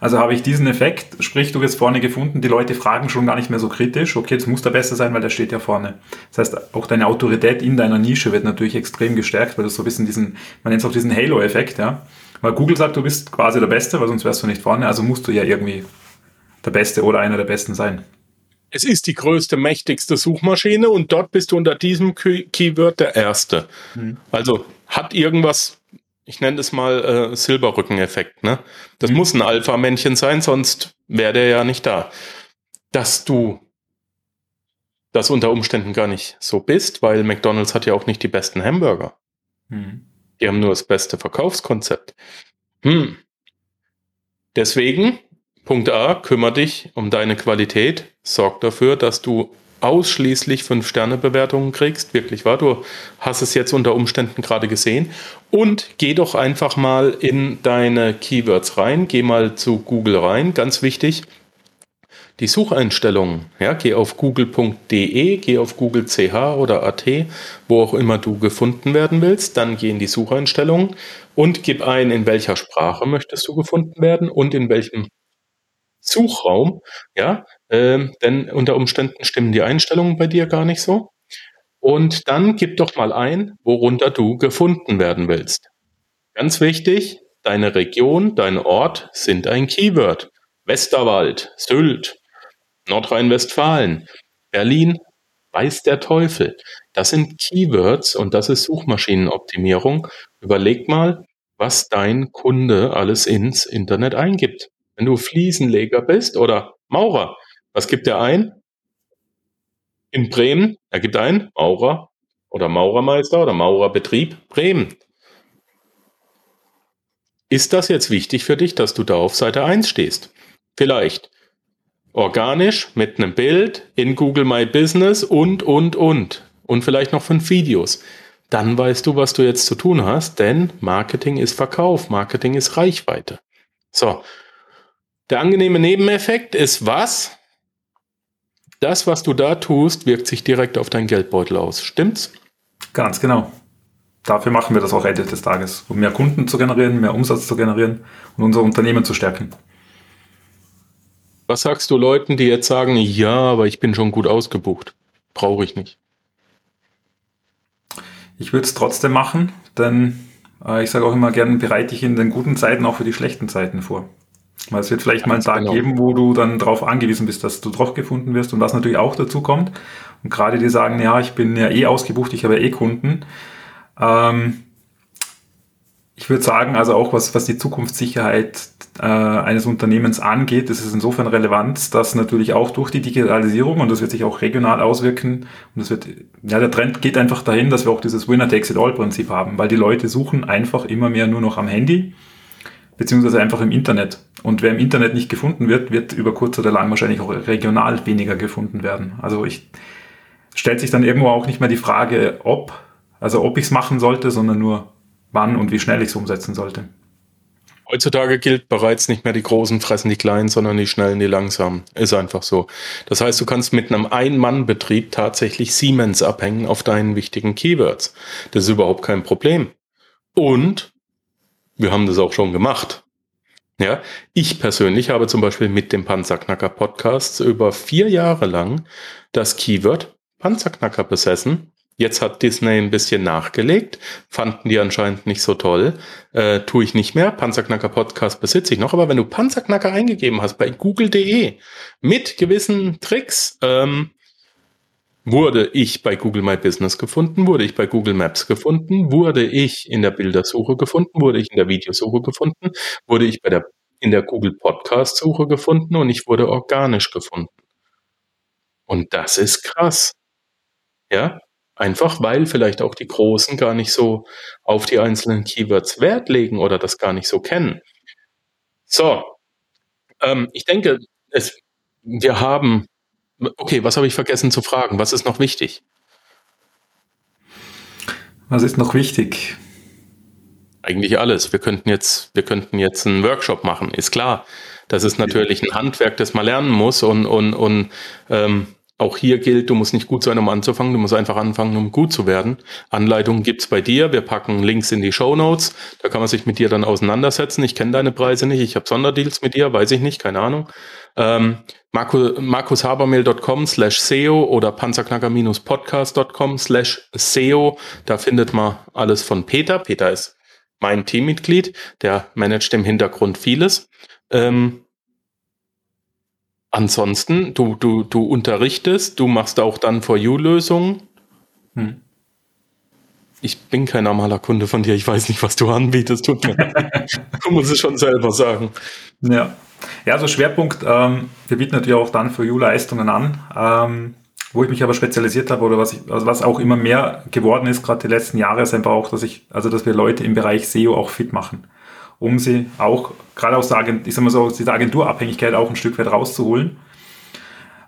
Also habe ich diesen Effekt, sprich, du wirst vorne gefunden, die Leute fragen schon gar nicht mehr so kritisch, okay, das muss der Beste sein, weil der steht ja vorne. Das heißt, auch deine Autorität in deiner Nische wird natürlich extrem gestärkt, weil du so ein bisschen diesen, man nennt es auch diesen Halo-Effekt, ja. Weil Google sagt, du bist quasi der Beste, weil sonst wärst du nicht vorne, also musst du ja irgendwie der Beste oder einer der Besten sein. Es ist die größte, mächtigste Suchmaschine und dort bist du unter diesem Keyword der Erste. Mhm. Also hat irgendwas, ich nenne es mal äh, Silberrückeneffekt. Ne? Das mhm. muss ein Alpha-Männchen sein, sonst wäre der ja nicht da. Dass du das unter Umständen gar nicht so bist, weil McDonald's hat ja auch nicht die besten Hamburger. Mhm. Die haben nur das beste Verkaufskonzept. Hm. Deswegen, Punkt A, kümmere dich um deine Qualität, sorg dafür, dass du ausschließlich 5-Sterne-Bewertungen kriegst. Wirklich wahr, du hast es jetzt unter Umständen gerade gesehen. Und geh doch einfach mal in deine Keywords rein, geh mal zu Google rein, ganz wichtig die Sucheinstellungen. Ja, geh auf google.de, geh auf Google CH oder AT, wo auch immer du gefunden werden willst. Dann geh in die Sucheinstellungen und gib ein, in welcher Sprache möchtest du gefunden werden und in welchem Suchraum. Ja, ähm, denn unter Umständen stimmen die Einstellungen bei dir gar nicht so. Und dann gib doch mal ein, worunter du gefunden werden willst. Ganz wichtig, deine Region, dein Ort sind ein Keyword. Westerwald, Sylt, Nordrhein-Westfalen, Berlin, weiß der Teufel. Das sind Keywords und das ist Suchmaschinenoptimierung. Überleg mal, was dein Kunde alles ins Internet eingibt. Wenn du Fliesenleger bist oder Maurer, was gibt er ein? In Bremen, er gibt ein Maurer oder Maurermeister oder Maurerbetrieb Bremen. Ist das jetzt wichtig für dich, dass du da auf Seite 1 stehst? Vielleicht organisch mit einem Bild in Google My Business und, und, und. Und vielleicht noch fünf Videos. Dann weißt du, was du jetzt zu tun hast, denn Marketing ist Verkauf, Marketing ist Reichweite. So. Der angenehme Nebeneffekt ist was? Das, was du da tust, wirkt sich direkt auf deinen Geldbeutel aus. Stimmt's? Ganz genau. Dafür machen wir das auch Ende des Tages, um mehr Kunden zu generieren, mehr Umsatz zu generieren und unser Unternehmen zu stärken. Was sagst du Leuten, die jetzt sagen, ja, aber ich bin schon gut ausgebucht? Brauche ich nicht. Ich würde es trotzdem machen, denn äh, ich sage auch immer gern, bereite ich in den guten Zeiten auch für die schlechten Zeiten vor. Weil es wird vielleicht Ganz mal einen Tag genau. geben, wo du dann darauf angewiesen bist, dass du doch gefunden wirst. Und was natürlich auch dazu kommt, und gerade die sagen, ja, ich bin ja eh ausgebucht, ich habe ja eh Kunden. Ähm, ich würde sagen, also auch was, was die Zukunftssicherheit äh, eines Unternehmens angeht, ist es insofern relevant, dass natürlich auch durch die Digitalisierung, und das wird sich auch regional auswirken, und das wird, ja, der Trend geht einfach dahin, dass wir auch dieses Winner-Takes-it-all-Prinzip haben, weil die Leute suchen einfach immer mehr nur noch am Handy, beziehungsweise einfach im Internet. Und wer im Internet nicht gefunden wird, wird über kurz oder lang wahrscheinlich auch regional weniger gefunden werden. Also ich stellt sich dann irgendwo auch nicht mehr die Frage, ob, also ob ich es machen sollte, sondern nur wann und wie schnell ich es umsetzen sollte. Heutzutage gilt bereits nicht mehr die Großen fressen die Kleinen, sondern die Schnellen die Langsamen. Ist einfach so. Das heißt, du kannst mit einem Ein-Mann-Betrieb tatsächlich Siemens abhängen auf deinen wichtigen Keywords. Das ist überhaupt kein Problem. Und wir haben das auch schon gemacht. Ja, ich persönlich habe zum Beispiel mit dem Panzerknacker Podcast über vier Jahre lang das Keyword Panzerknacker besessen Jetzt hat Disney ein bisschen nachgelegt, fanden die anscheinend nicht so toll. Äh, tue ich nicht mehr. Panzerknacker Podcast besitze ich noch, aber wenn du Panzerknacker eingegeben hast bei google.de mit gewissen Tricks, ähm, wurde ich bei Google My Business gefunden, wurde ich bei Google Maps gefunden, wurde ich in der Bildersuche gefunden, wurde ich in der Videosuche gefunden, wurde ich bei der in der Google Podcast Suche gefunden und ich wurde organisch gefunden. Und das ist krass. Ja, Einfach weil vielleicht auch die Großen gar nicht so auf die einzelnen Keywords Wert legen oder das gar nicht so kennen. So, ähm, ich denke, es, wir haben, okay, was habe ich vergessen zu fragen? Was ist noch wichtig? Was ist noch wichtig? Eigentlich alles. Wir könnten jetzt, wir könnten jetzt einen Workshop machen, ist klar. Das ist natürlich ein Handwerk, das man lernen muss und, und, und ähm, auch hier gilt, du musst nicht gut sein, um anzufangen, du musst einfach anfangen, um gut zu werden. Anleitungen gibt's bei dir, wir packen Links in die Show Notes, da kann man sich mit dir dann auseinandersetzen. Ich kenne deine Preise nicht, ich habe Sonderdeals mit dir, weiß ich nicht, keine Ahnung. Ähm, markushabermehl.com slash SEO oder panzerknacker-podcast.com slash SEO, da findet man alles von Peter. Peter ist mein Teammitglied, der managt im Hintergrund vieles. Ähm, Ansonsten, du, du, du unterrichtest, du machst auch dann For You-Lösungen. Hm. Ich bin kein normaler Kunde von dir, ich weiß nicht, was du anbietest. Tut mir. du musst es schon selber sagen. Ja, ja also Schwerpunkt, ähm, wir bieten natürlich auch dann For You-Leistungen an. Ähm, wo ich mich aber spezialisiert habe oder was ich, also was auch immer mehr geworden ist, gerade die letzten Jahre, ist einfach auch, dass ich, also dass wir Leute im Bereich SEO auch fit machen um sie auch gerade aus der, ich sag mal so, aus dieser Agenturabhängigkeit auch ein Stück weit rauszuholen.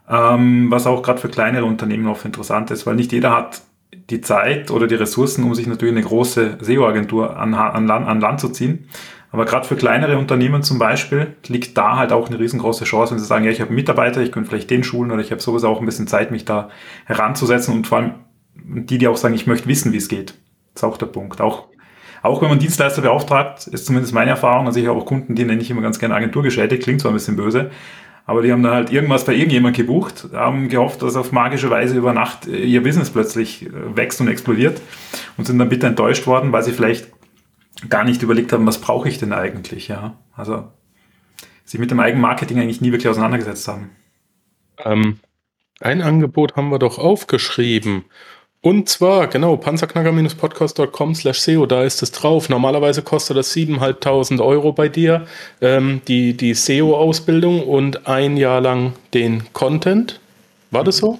Ähm, was auch gerade für kleinere Unternehmen oft interessant ist, weil nicht jeder hat die Zeit oder die Ressourcen, um sich natürlich eine große SEO-Agentur an, an, Land, an Land zu ziehen. Aber gerade für kleinere Unternehmen zum Beispiel liegt da halt auch eine riesengroße Chance, wenn sie sagen, ja, ich habe Mitarbeiter, ich könnte vielleicht den schulen oder ich habe sowieso auch ein bisschen Zeit, mich da heranzusetzen und vor allem die, die auch sagen, ich möchte wissen, wie es geht. Das ist auch der Punkt. Auch auch wenn man Dienstleister beauftragt, ist zumindest meine Erfahrung, also ich habe auch Kunden, die nenne ich immer ganz gerne Agenturgescheite, klingt zwar ein bisschen böse, aber die haben dann halt irgendwas bei irgendjemand gebucht, haben gehofft, dass auf magische Weise über Nacht ihr Business plötzlich äh, wächst und explodiert und sind dann bitter enttäuscht worden, weil sie vielleicht gar nicht überlegt haben, was brauche ich denn eigentlich, ja. Also sich mit dem Eigenmarketing eigentlich nie wirklich auseinandergesetzt haben. Ähm, ein Angebot haben wir doch aufgeschrieben. Und zwar, genau, panzerknacker-podcast.com slash SEO, da ist es drauf. Normalerweise kostet das 7.500 Euro bei dir, ähm, die, die SEO-Ausbildung und ein Jahr lang den Content. War das so?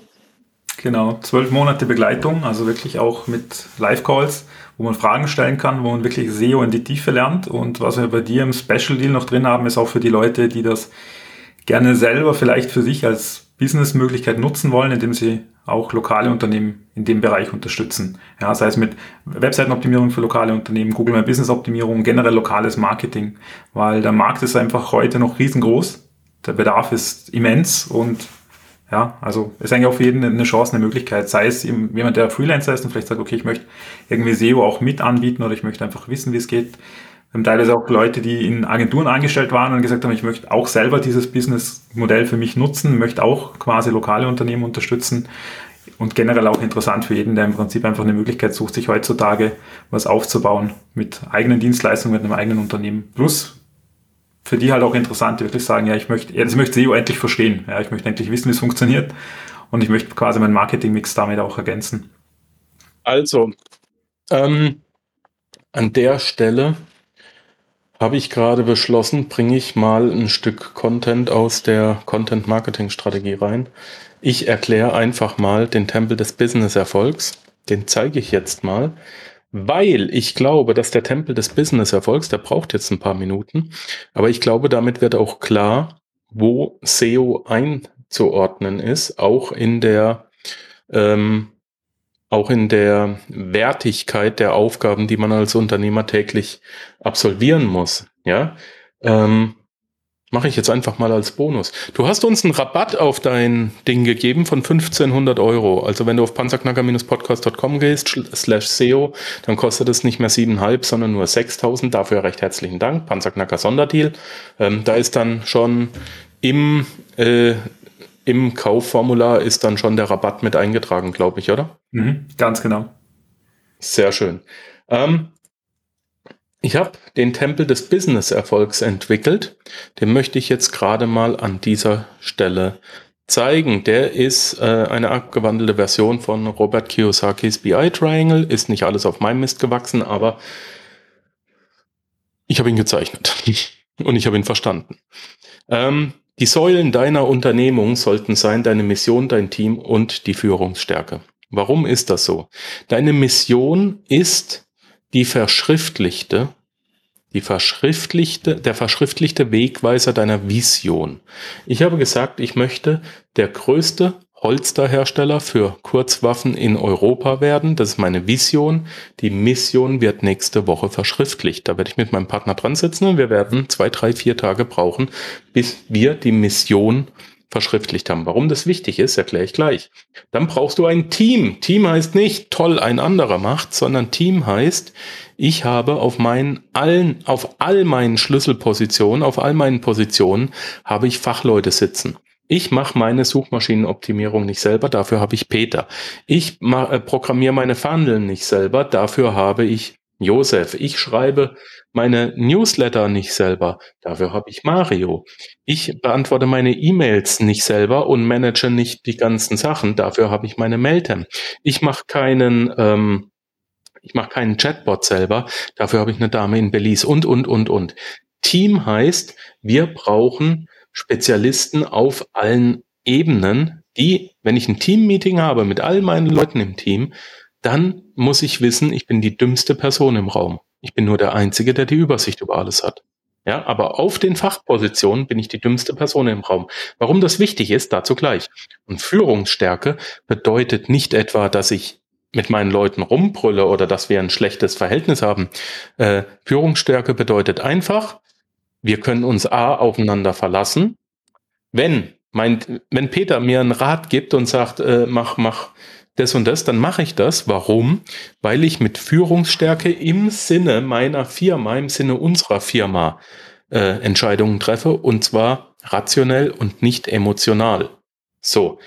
Genau, zwölf Monate Begleitung, also wirklich auch mit Live-Calls, wo man Fragen stellen kann, wo man wirklich SEO in die Tiefe lernt. Und was wir bei dir im Special Deal noch drin haben, ist auch für die Leute, die das gerne selber vielleicht für sich als Businessmöglichkeit nutzen wollen, indem sie auch lokale Unternehmen in dem Bereich unterstützen. Ja, sei es mit Webseitenoptimierung für lokale Unternehmen, Google My Business Optimierung, generell lokales Marketing, weil der Markt ist einfach heute noch riesengroß. Der Bedarf ist immens und ja, also ist eigentlich auch für jeden eine Chance, eine Möglichkeit. Sei es jemand, der Freelancer ist und vielleicht sagt, okay, ich möchte irgendwie SEO auch mit anbieten oder ich möchte einfach wissen, wie es geht. Wir haben teilweise auch Leute, die in Agenturen angestellt waren und gesagt haben, ich möchte auch selber dieses Businessmodell für mich nutzen, möchte auch quasi lokale Unternehmen unterstützen und generell auch interessant für jeden, der im Prinzip einfach eine Möglichkeit sucht, sich heutzutage was aufzubauen mit eigenen Dienstleistungen, mit einem eigenen Unternehmen. Plus für die halt auch interessant, die wirklich sagen, ja, ich möchte, ja, das möchte SEO endlich verstehen. Ja, ich möchte endlich wissen, wie es funktioniert. Und ich möchte quasi meinen Marketingmix damit auch ergänzen. Also, ähm, an der Stelle habe ich gerade beschlossen, bringe ich mal ein Stück Content aus der Content-Marketing-Strategie rein. Ich erkläre einfach mal den Tempel des Business-Erfolgs. Den zeige ich jetzt mal, weil ich glaube, dass der Tempel des Business-Erfolgs, der braucht jetzt ein paar Minuten, aber ich glaube, damit wird auch klar, wo SEO einzuordnen ist, auch in der ähm, auch in der Wertigkeit der Aufgaben, die man als Unternehmer täglich absolvieren muss. Ja, ähm, mache ich jetzt einfach mal als Bonus. Du hast uns einen Rabatt auf dein Ding gegeben von 1500 Euro. Also wenn du auf panzerknacker-podcast.com gehst, slash SEO, dann kostet es nicht mehr 7,5, sondern nur 6000. Dafür recht herzlichen Dank. Panzerknacker Sonderdeal. Ähm, da ist dann schon im, äh, im Kaufformular ist dann schon der Rabatt mit eingetragen, glaube ich, oder? Mhm, ganz genau. Sehr schön. Ähm, ich habe den Tempel des Business-Erfolgs entwickelt. Den möchte ich jetzt gerade mal an dieser Stelle zeigen. Der ist äh, eine abgewandelte Version von Robert Kiyosakis BI Triangle. Ist nicht alles auf meinem Mist gewachsen, aber ich habe ihn gezeichnet und ich habe ihn verstanden. Ähm, die Säulen deiner Unternehmung sollten sein deine Mission, dein Team und die Führungsstärke. Warum ist das so? Deine Mission ist die verschriftlichte, die verschriftlichte, der verschriftlichte Wegweiser deiner Vision. Ich habe gesagt, ich möchte der größte Holsterhersteller für Kurzwaffen in Europa werden. Das ist meine Vision. Die Mission wird nächste Woche verschriftlicht. Da werde ich mit meinem Partner dran sitzen und wir werden zwei, drei, vier Tage brauchen, bis wir die Mission verschriftlicht haben. Warum das wichtig ist, erkläre ich gleich. Dann brauchst du ein Team. Team heißt nicht toll ein anderer macht, sondern Team heißt, ich habe auf meinen allen, auf all meinen Schlüsselpositionen, auf all meinen Positionen habe ich Fachleute sitzen. Ich mache meine Suchmaschinenoptimierung nicht selber, dafür habe ich Peter. Ich äh, programmiere meine Fundeln nicht selber, dafür habe ich Josef. Ich schreibe meine Newsletter nicht selber, dafür habe ich Mario. Ich beantworte meine E-Mails nicht selber und manage nicht die ganzen Sachen, dafür habe ich meine Meltem. Ich mache keinen ähm, ich mache keinen Chatbot selber, dafür habe ich eine Dame in Belize und, und, und, und. Team heißt, wir brauchen Spezialisten auf allen Ebenen, die, wenn ich ein Team-Meeting habe mit all meinen Leuten im Team, dann muss ich wissen, ich bin die dümmste Person im Raum. Ich bin nur der Einzige, der die Übersicht über alles hat. Ja, aber auf den Fachpositionen bin ich die dümmste Person im Raum. Warum das wichtig ist, dazu gleich. Und Führungsstärke bedeutet nicht etwa, dass ich mit meinen Leuten rumbrülle oder dass wir ein schlechtes Verhältnis haben. Äh, Führungsstärke bedeutet einfach, wir können uns A aufeinander verlassen. Wenn mein, wenn Peter mir einen Rat gibt und sagt, äh, mach, mach das und das, dann mache ich das. Warum? Weil ich mit Führungsstärke im Sinne meiner Firma, im Sinne unserer Firma äh, Entscheidungen treffe und zwar rationell und nicht emotional. So.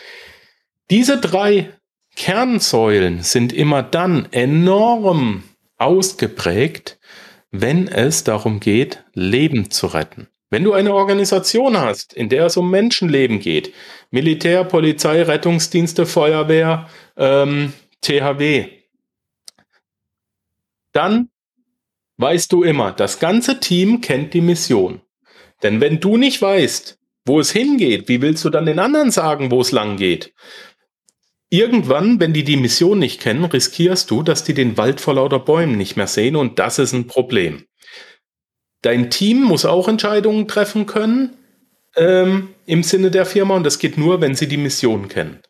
Diese drei Kernsäulen sind immer dann enorm ausgeprägt, wenn es darum geht, Leben zu retten. Wenn du eine Organisation hast, in der es um Menschenleben geht, Militär, Polizei, Rettungsdienste, Feuerwehr, ähm, THW, dann weißt du immer, das ganze Team kennt die Mission. Denn wenn du nicht weißt, wo es hingeht, wie willst du dann den anderen sagen, wo es lang geht? Irgendwann, wenn die die Mission nicht kennen, riskierst du, dass die den Wald vor lauter Bäumen nicht mehr sehen und das ist ein Problem. Dein Team muss auch Entscheidungen treffen können ähm, im Sinne der Firma und das geht nur, wenn sie die Mission kennen.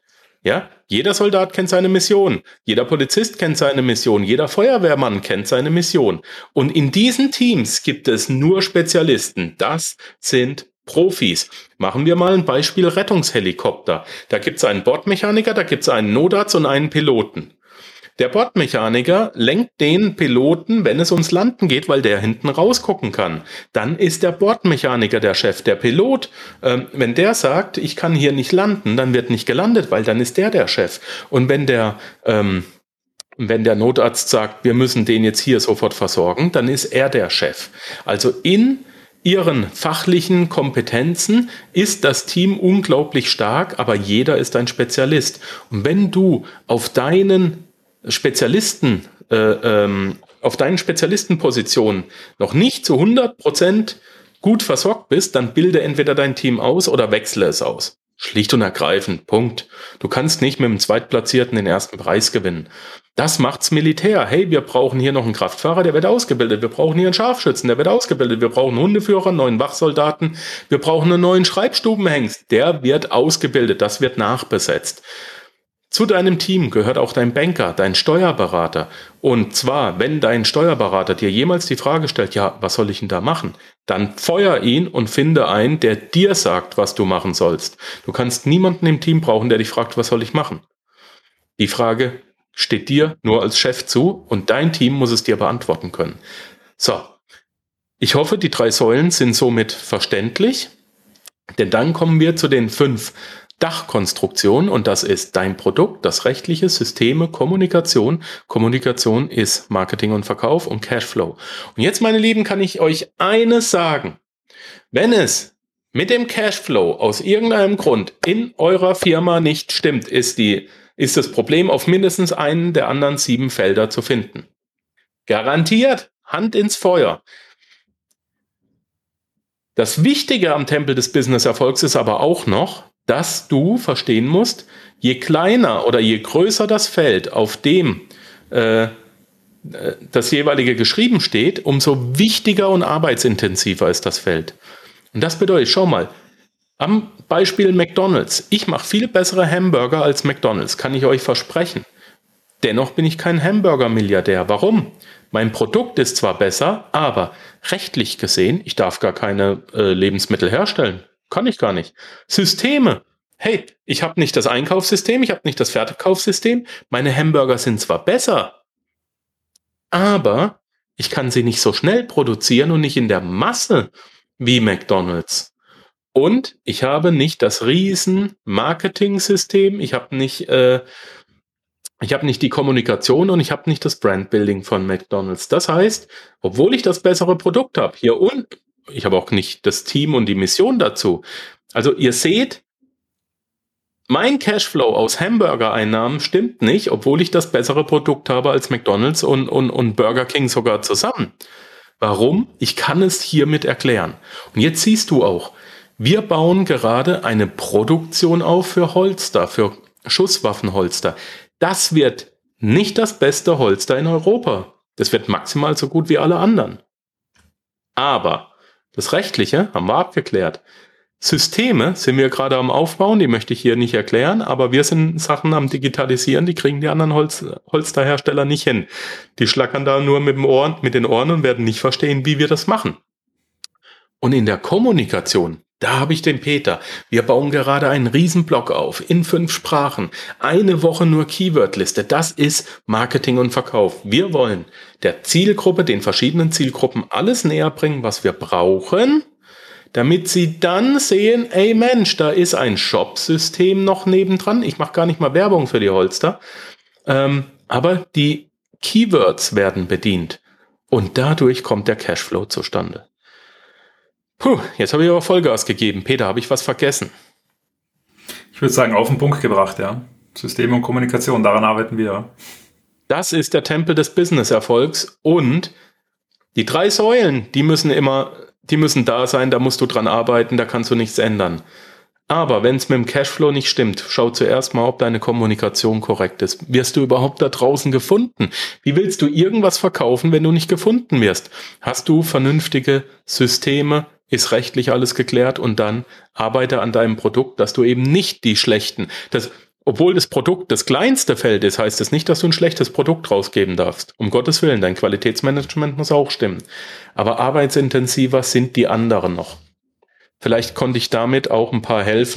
Ja, jeder Soldat kennt seine Mission, jeder Polizist kennt seine Mission, jeder Feuerwehrmann kennt seine Mission. Und in diesen Teams gibt es nur Spezialisten. Das sind Profis. Machen wir mal ein Beispiel Rettungshelikopter. Da gibt es einen Bordmechaniker, da gibt es einen Notarzt und einen Piloten. Der Bordmechaniker lenkt den Piloten, wenn es ums Landen geht, weil der hinten rausgucken kann. Dann ist der Bordmechaniker der Chef. Der Pilot, äh, wenn der sagt, ich kann hier nicht landen, dann wird nicht gelandet, weil dann ist der der Chef. Und wenn der ähm, wenn der Notarzt sagt, wir müssen den jetzt hier sofort versorgen, dann ist er der Chef. Also in ihren fachlichen Kompetenzen ist das Team unglaublich stark, aber jeder ist ein Spezialist. Und wenn du auf deinen Spezialisten, äh, ähm, auf deinen Spezialistenpositionen noch nicht zu 100 Prozent gut versorgt bist, dann bilde entweder dein Team aus oder wechsle es aus. Schlicht und ergreifend. Punkt. Du kannst nicht mit dem Zweitplatzierten den ersten Preis gewinnen. Das macht's Militär. Hey, wir brauchen hier noch einen Kraftfahrer, der wird ausgebildet. Wir brauchen hier einen Scharfschützen, der wird ausgebildet. Wir brauchen Hundeführer, einen neuen Wachsoldaten. Wir brauchen einen neuen Schreibstubenhengst. Der wird ausgebildet. Das wird nachbesetzt. Zu deinem Team gehört auch dein Banker, dein Steuerberater. Und zwar, wenn dein Steuerberater dir jemals die Frage stellt, ja, was soll ich denn da machen? Dann feuer ihn und finde einen, der dir sagt, was du machen sollst. Du kannst niemanden im Team brauchen, der dich fragt, was soll ich machen? Die Frage steht dir nur als Chef zu und dein Team muss es dir beantworten können. So. Ich hoffe, die drei Säulen sind somit verständlich. Denn dann kommen wir zu den fünf Dachkonstruktion und das ist dein Produkt, das rechtliche, Systeme, Kommunikation. Kommunikation ist Marketing und Verkauf und Cashflow. Und jetzt, meine Lieben, kann ich euch eines sagen. Wenn es mit dem Cashflow aus irgendeinem Grund in eurer Firma nicht stimmt, ist die, ist das Problem auf mindestens einen der anderen sieben Felder zu finden. Garantiert Hand ins Feuer. Das Wichtige am Tempel des Business-Erfolgs ist aber auch noch, dass du verstehen musst, je kleiner oder je größer das Feld, auf dem äh, das jeweilige geschrieben steht, umso wichtiger und arbeitsintensiver ist das Feld. Und das bedeutet, schau mal, am Beispiel McDonald's. Ich mache viel bessere Hamburger als McDonald's, kann ich euch versprechen. Dennoch bin ich kein Hamburger-Milliardär. Warum? Mein Produkt ist zwar besser, aber rechtlich gesehen, ich darf gar keine äh, Lebensmittel herstellen. Kann ich gar nicht. Systeme. Hey, ich habe nicht das Einkaufssystem, ich habe nicht das Verkaufssystem. Meine Hamburger sind zwar besser, aber ich kann sie nicht so schnell produzieren und nicht in der Masse wie McDonald's. Und ich habe nicht das riesen Marketing-System, ich habe nicht, äh, ich nicht die Kommunikation und ich habe nicht das Brandbuilding von McDonald's. Das heißt, obwohl ich das bessere Produkt habe, hier unten, ich habe auch nicht das Team und die Mission dazu. Also ihr seht, mein Cashflow aus Hamburger-Einnahmen stimmt nicht, obwohl ich das bessere Produkt habe als McDonald's und, und, und Burger King sogar zusammen. Warum? Ich kann es hiermit erklären. Und jetzt siehst du auch, wir bauen gerade eine Produktion auf für Holster, für Schusswaffenholster. Das wird nicht das beste Holster in Europa. Das wird maximal so gut wie alle anderen. Aber das Rechtliche haben wir abgeklärt. Systeme sind wir gerade am Aufbauen, die möchte ich hier nicht erklären, aber wir sind Sachen am Digitalisieren, die kriegen die anderen Holz, Holsterhersteller nicht hin. Die schlackern da nur mit, Ohr, mit den Ohren und werden nicht verstehen, wie wir das machen. Und in der Kommunikation, da habe ich den Peter. Wir bauen gerade einen Riesenblock auf in fünf Sprachen. Eine Woche nur Keywordliste. Das ist Marketing und Verkauf. Wir wollen der Zielgruppe, den verschiedenen Zielgruppen alles näher bringen, was wir brauchen, damit sie dann sehen, ey Mensch, da ist ein Shop-System noch nebendran. Ich mache gar nicht mal Werbung für die Holster. Ähm, aber die Keywords werden bedient. Und dadurch kommt der Cashflow zustande. Puh, jetzt habe ich aber Vollgas gegeben. Peter, habe ich was vergessen? Ich würde sagen, auf den Punkt gebracht, ja. Systeme und Kommunikation, daran arbeiten wir. Das ist der Tempel des Business-Erfolgs und die drei Säulen, die müssen immer, die müssen da sein, da musst du dran arbeiten, da kannst du nichts ändern. Aber wenn es mit dem Cashflow nicht stimmt, schau zuerst mal, ob deine Kommunikation korrekt ist. Wirst du überhaupt da draußen gefunden? Wie willst du irgendwas verkaufen, wenn du nicht gefunden wirst? Hast du vernünftige Systeme, ist rechtlich alles geklärt und dann arbeite an deinem Produkt, dass du eben nicht die schlechten, das, obwohl das Produkt das kleinste Feld ist, heißt es das nicht, dass du ein schlechtes Produkt rausgeben darfst. Um Gottes Willen, dein Qualitätsmanagement muss auch stimmen. Aber arbeitsintensiver sind die anderen noch. Vielleicht konnte ich damit auch ein paar helfen.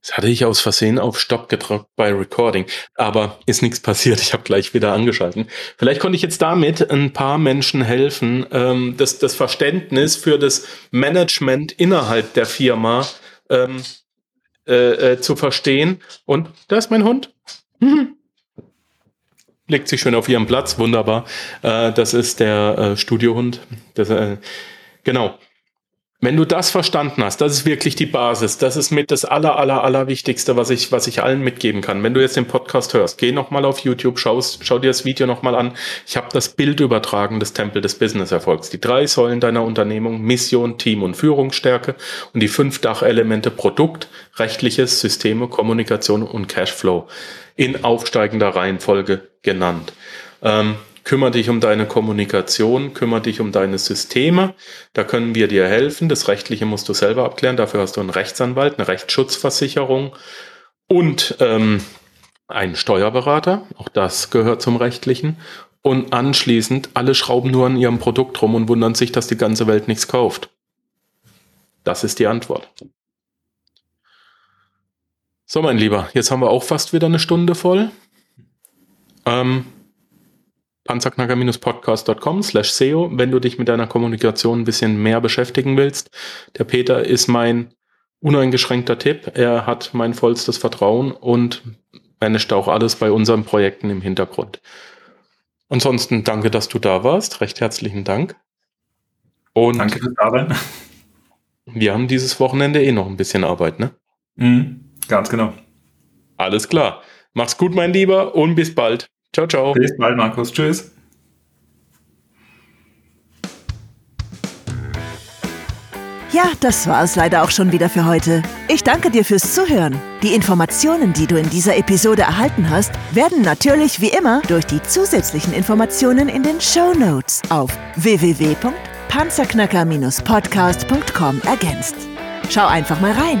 Das hatte ich aus Versehen auf Stopp gedrückt bei Recording, aber ist nichts passiert. Ich habe gleich wieder angeschalten. Vielleicht konnte ich jetzt damit ein paar Menschen helfen, ähm, das, das Verständnis für das Management innerhalb der Firma ähm, äh, äh, zu verstehen. Und da ist mein Hund. Mhm. Legt sich schön auf ihren Platz, wunderbar. Äh, das ist der äh, Studiohund. Das, äh, genau. Wenn du das verstanden hast, das ist wirklich die Basis. Das ist mit das aller, aller, aller Wichtigste, was ich, was ich allen mitgeben kann. Wenn du jetzt den Podcast hörst, geh nochmal auf YouTube, schaust, schau dir das Video nochmal an. Ich habe das Bild übertragen des Tempel des Business-Erfolgs. Die drei Säulen deiner Unternehmung, Mission, Team und Führungsstärke und die fünf Dachelemente Produkt, rechtliches, Systeme, Kommunikation und Cashflow in aufsteigender Reihenfolge genannt. Ähm, Kümmere dich um deine Kommunikation, kümmere dich um deine Systeme. Da können wir dir helfen. Das Rechtliche musst du selber abklären. Dafür hast du einen Rechtsanwalt, eine Rechtsschutzversicherung und ähm, einen Steuerberater. Auch das gehört zum Rechtlichen. Und anschließend, alle schrauben nur an ihrem Produkt rum und wundern sich, dass die ganze Welt nichts kauft. Das ist die Antwort. So, mein Lieber, jetzt haben wir auch fast wieder eine Stunde voll. Ähm, panzerknacker-podcast.com slash SEO, wenn du dich mit deiner Kommunikation ein bisschen mehr beschäftigen willst. Der Peter ist mein uneingeschränkter Tipp. Er hat mein vollstes Vertrauen und managt auch alles bei unseren Projekten im Hintergrund. Ansonsten danke, dass du da warst. Recht herzlichen Dank. Und danke fürs Dasein. Wir haben dieses Wochenende eh noch ein bisschen Arbeit, ne? Mhm, ganz genau. Alles klar. Mach's gut, mein Lieber, und bis bald. Ciao, ciao. Bis bald, Markus. Tschüss. Ja, das war es leider auch schon wieder für heute. Ich danke dir fürs Zuhören. Die Informationen, die du in dieser Episode erhalten hast, werden natürlich wie immer durch die zusätzlichen Informationen in den Show Notes auf www.panzerknacker-podcast.com ergänzt. Schau einfach mal rein.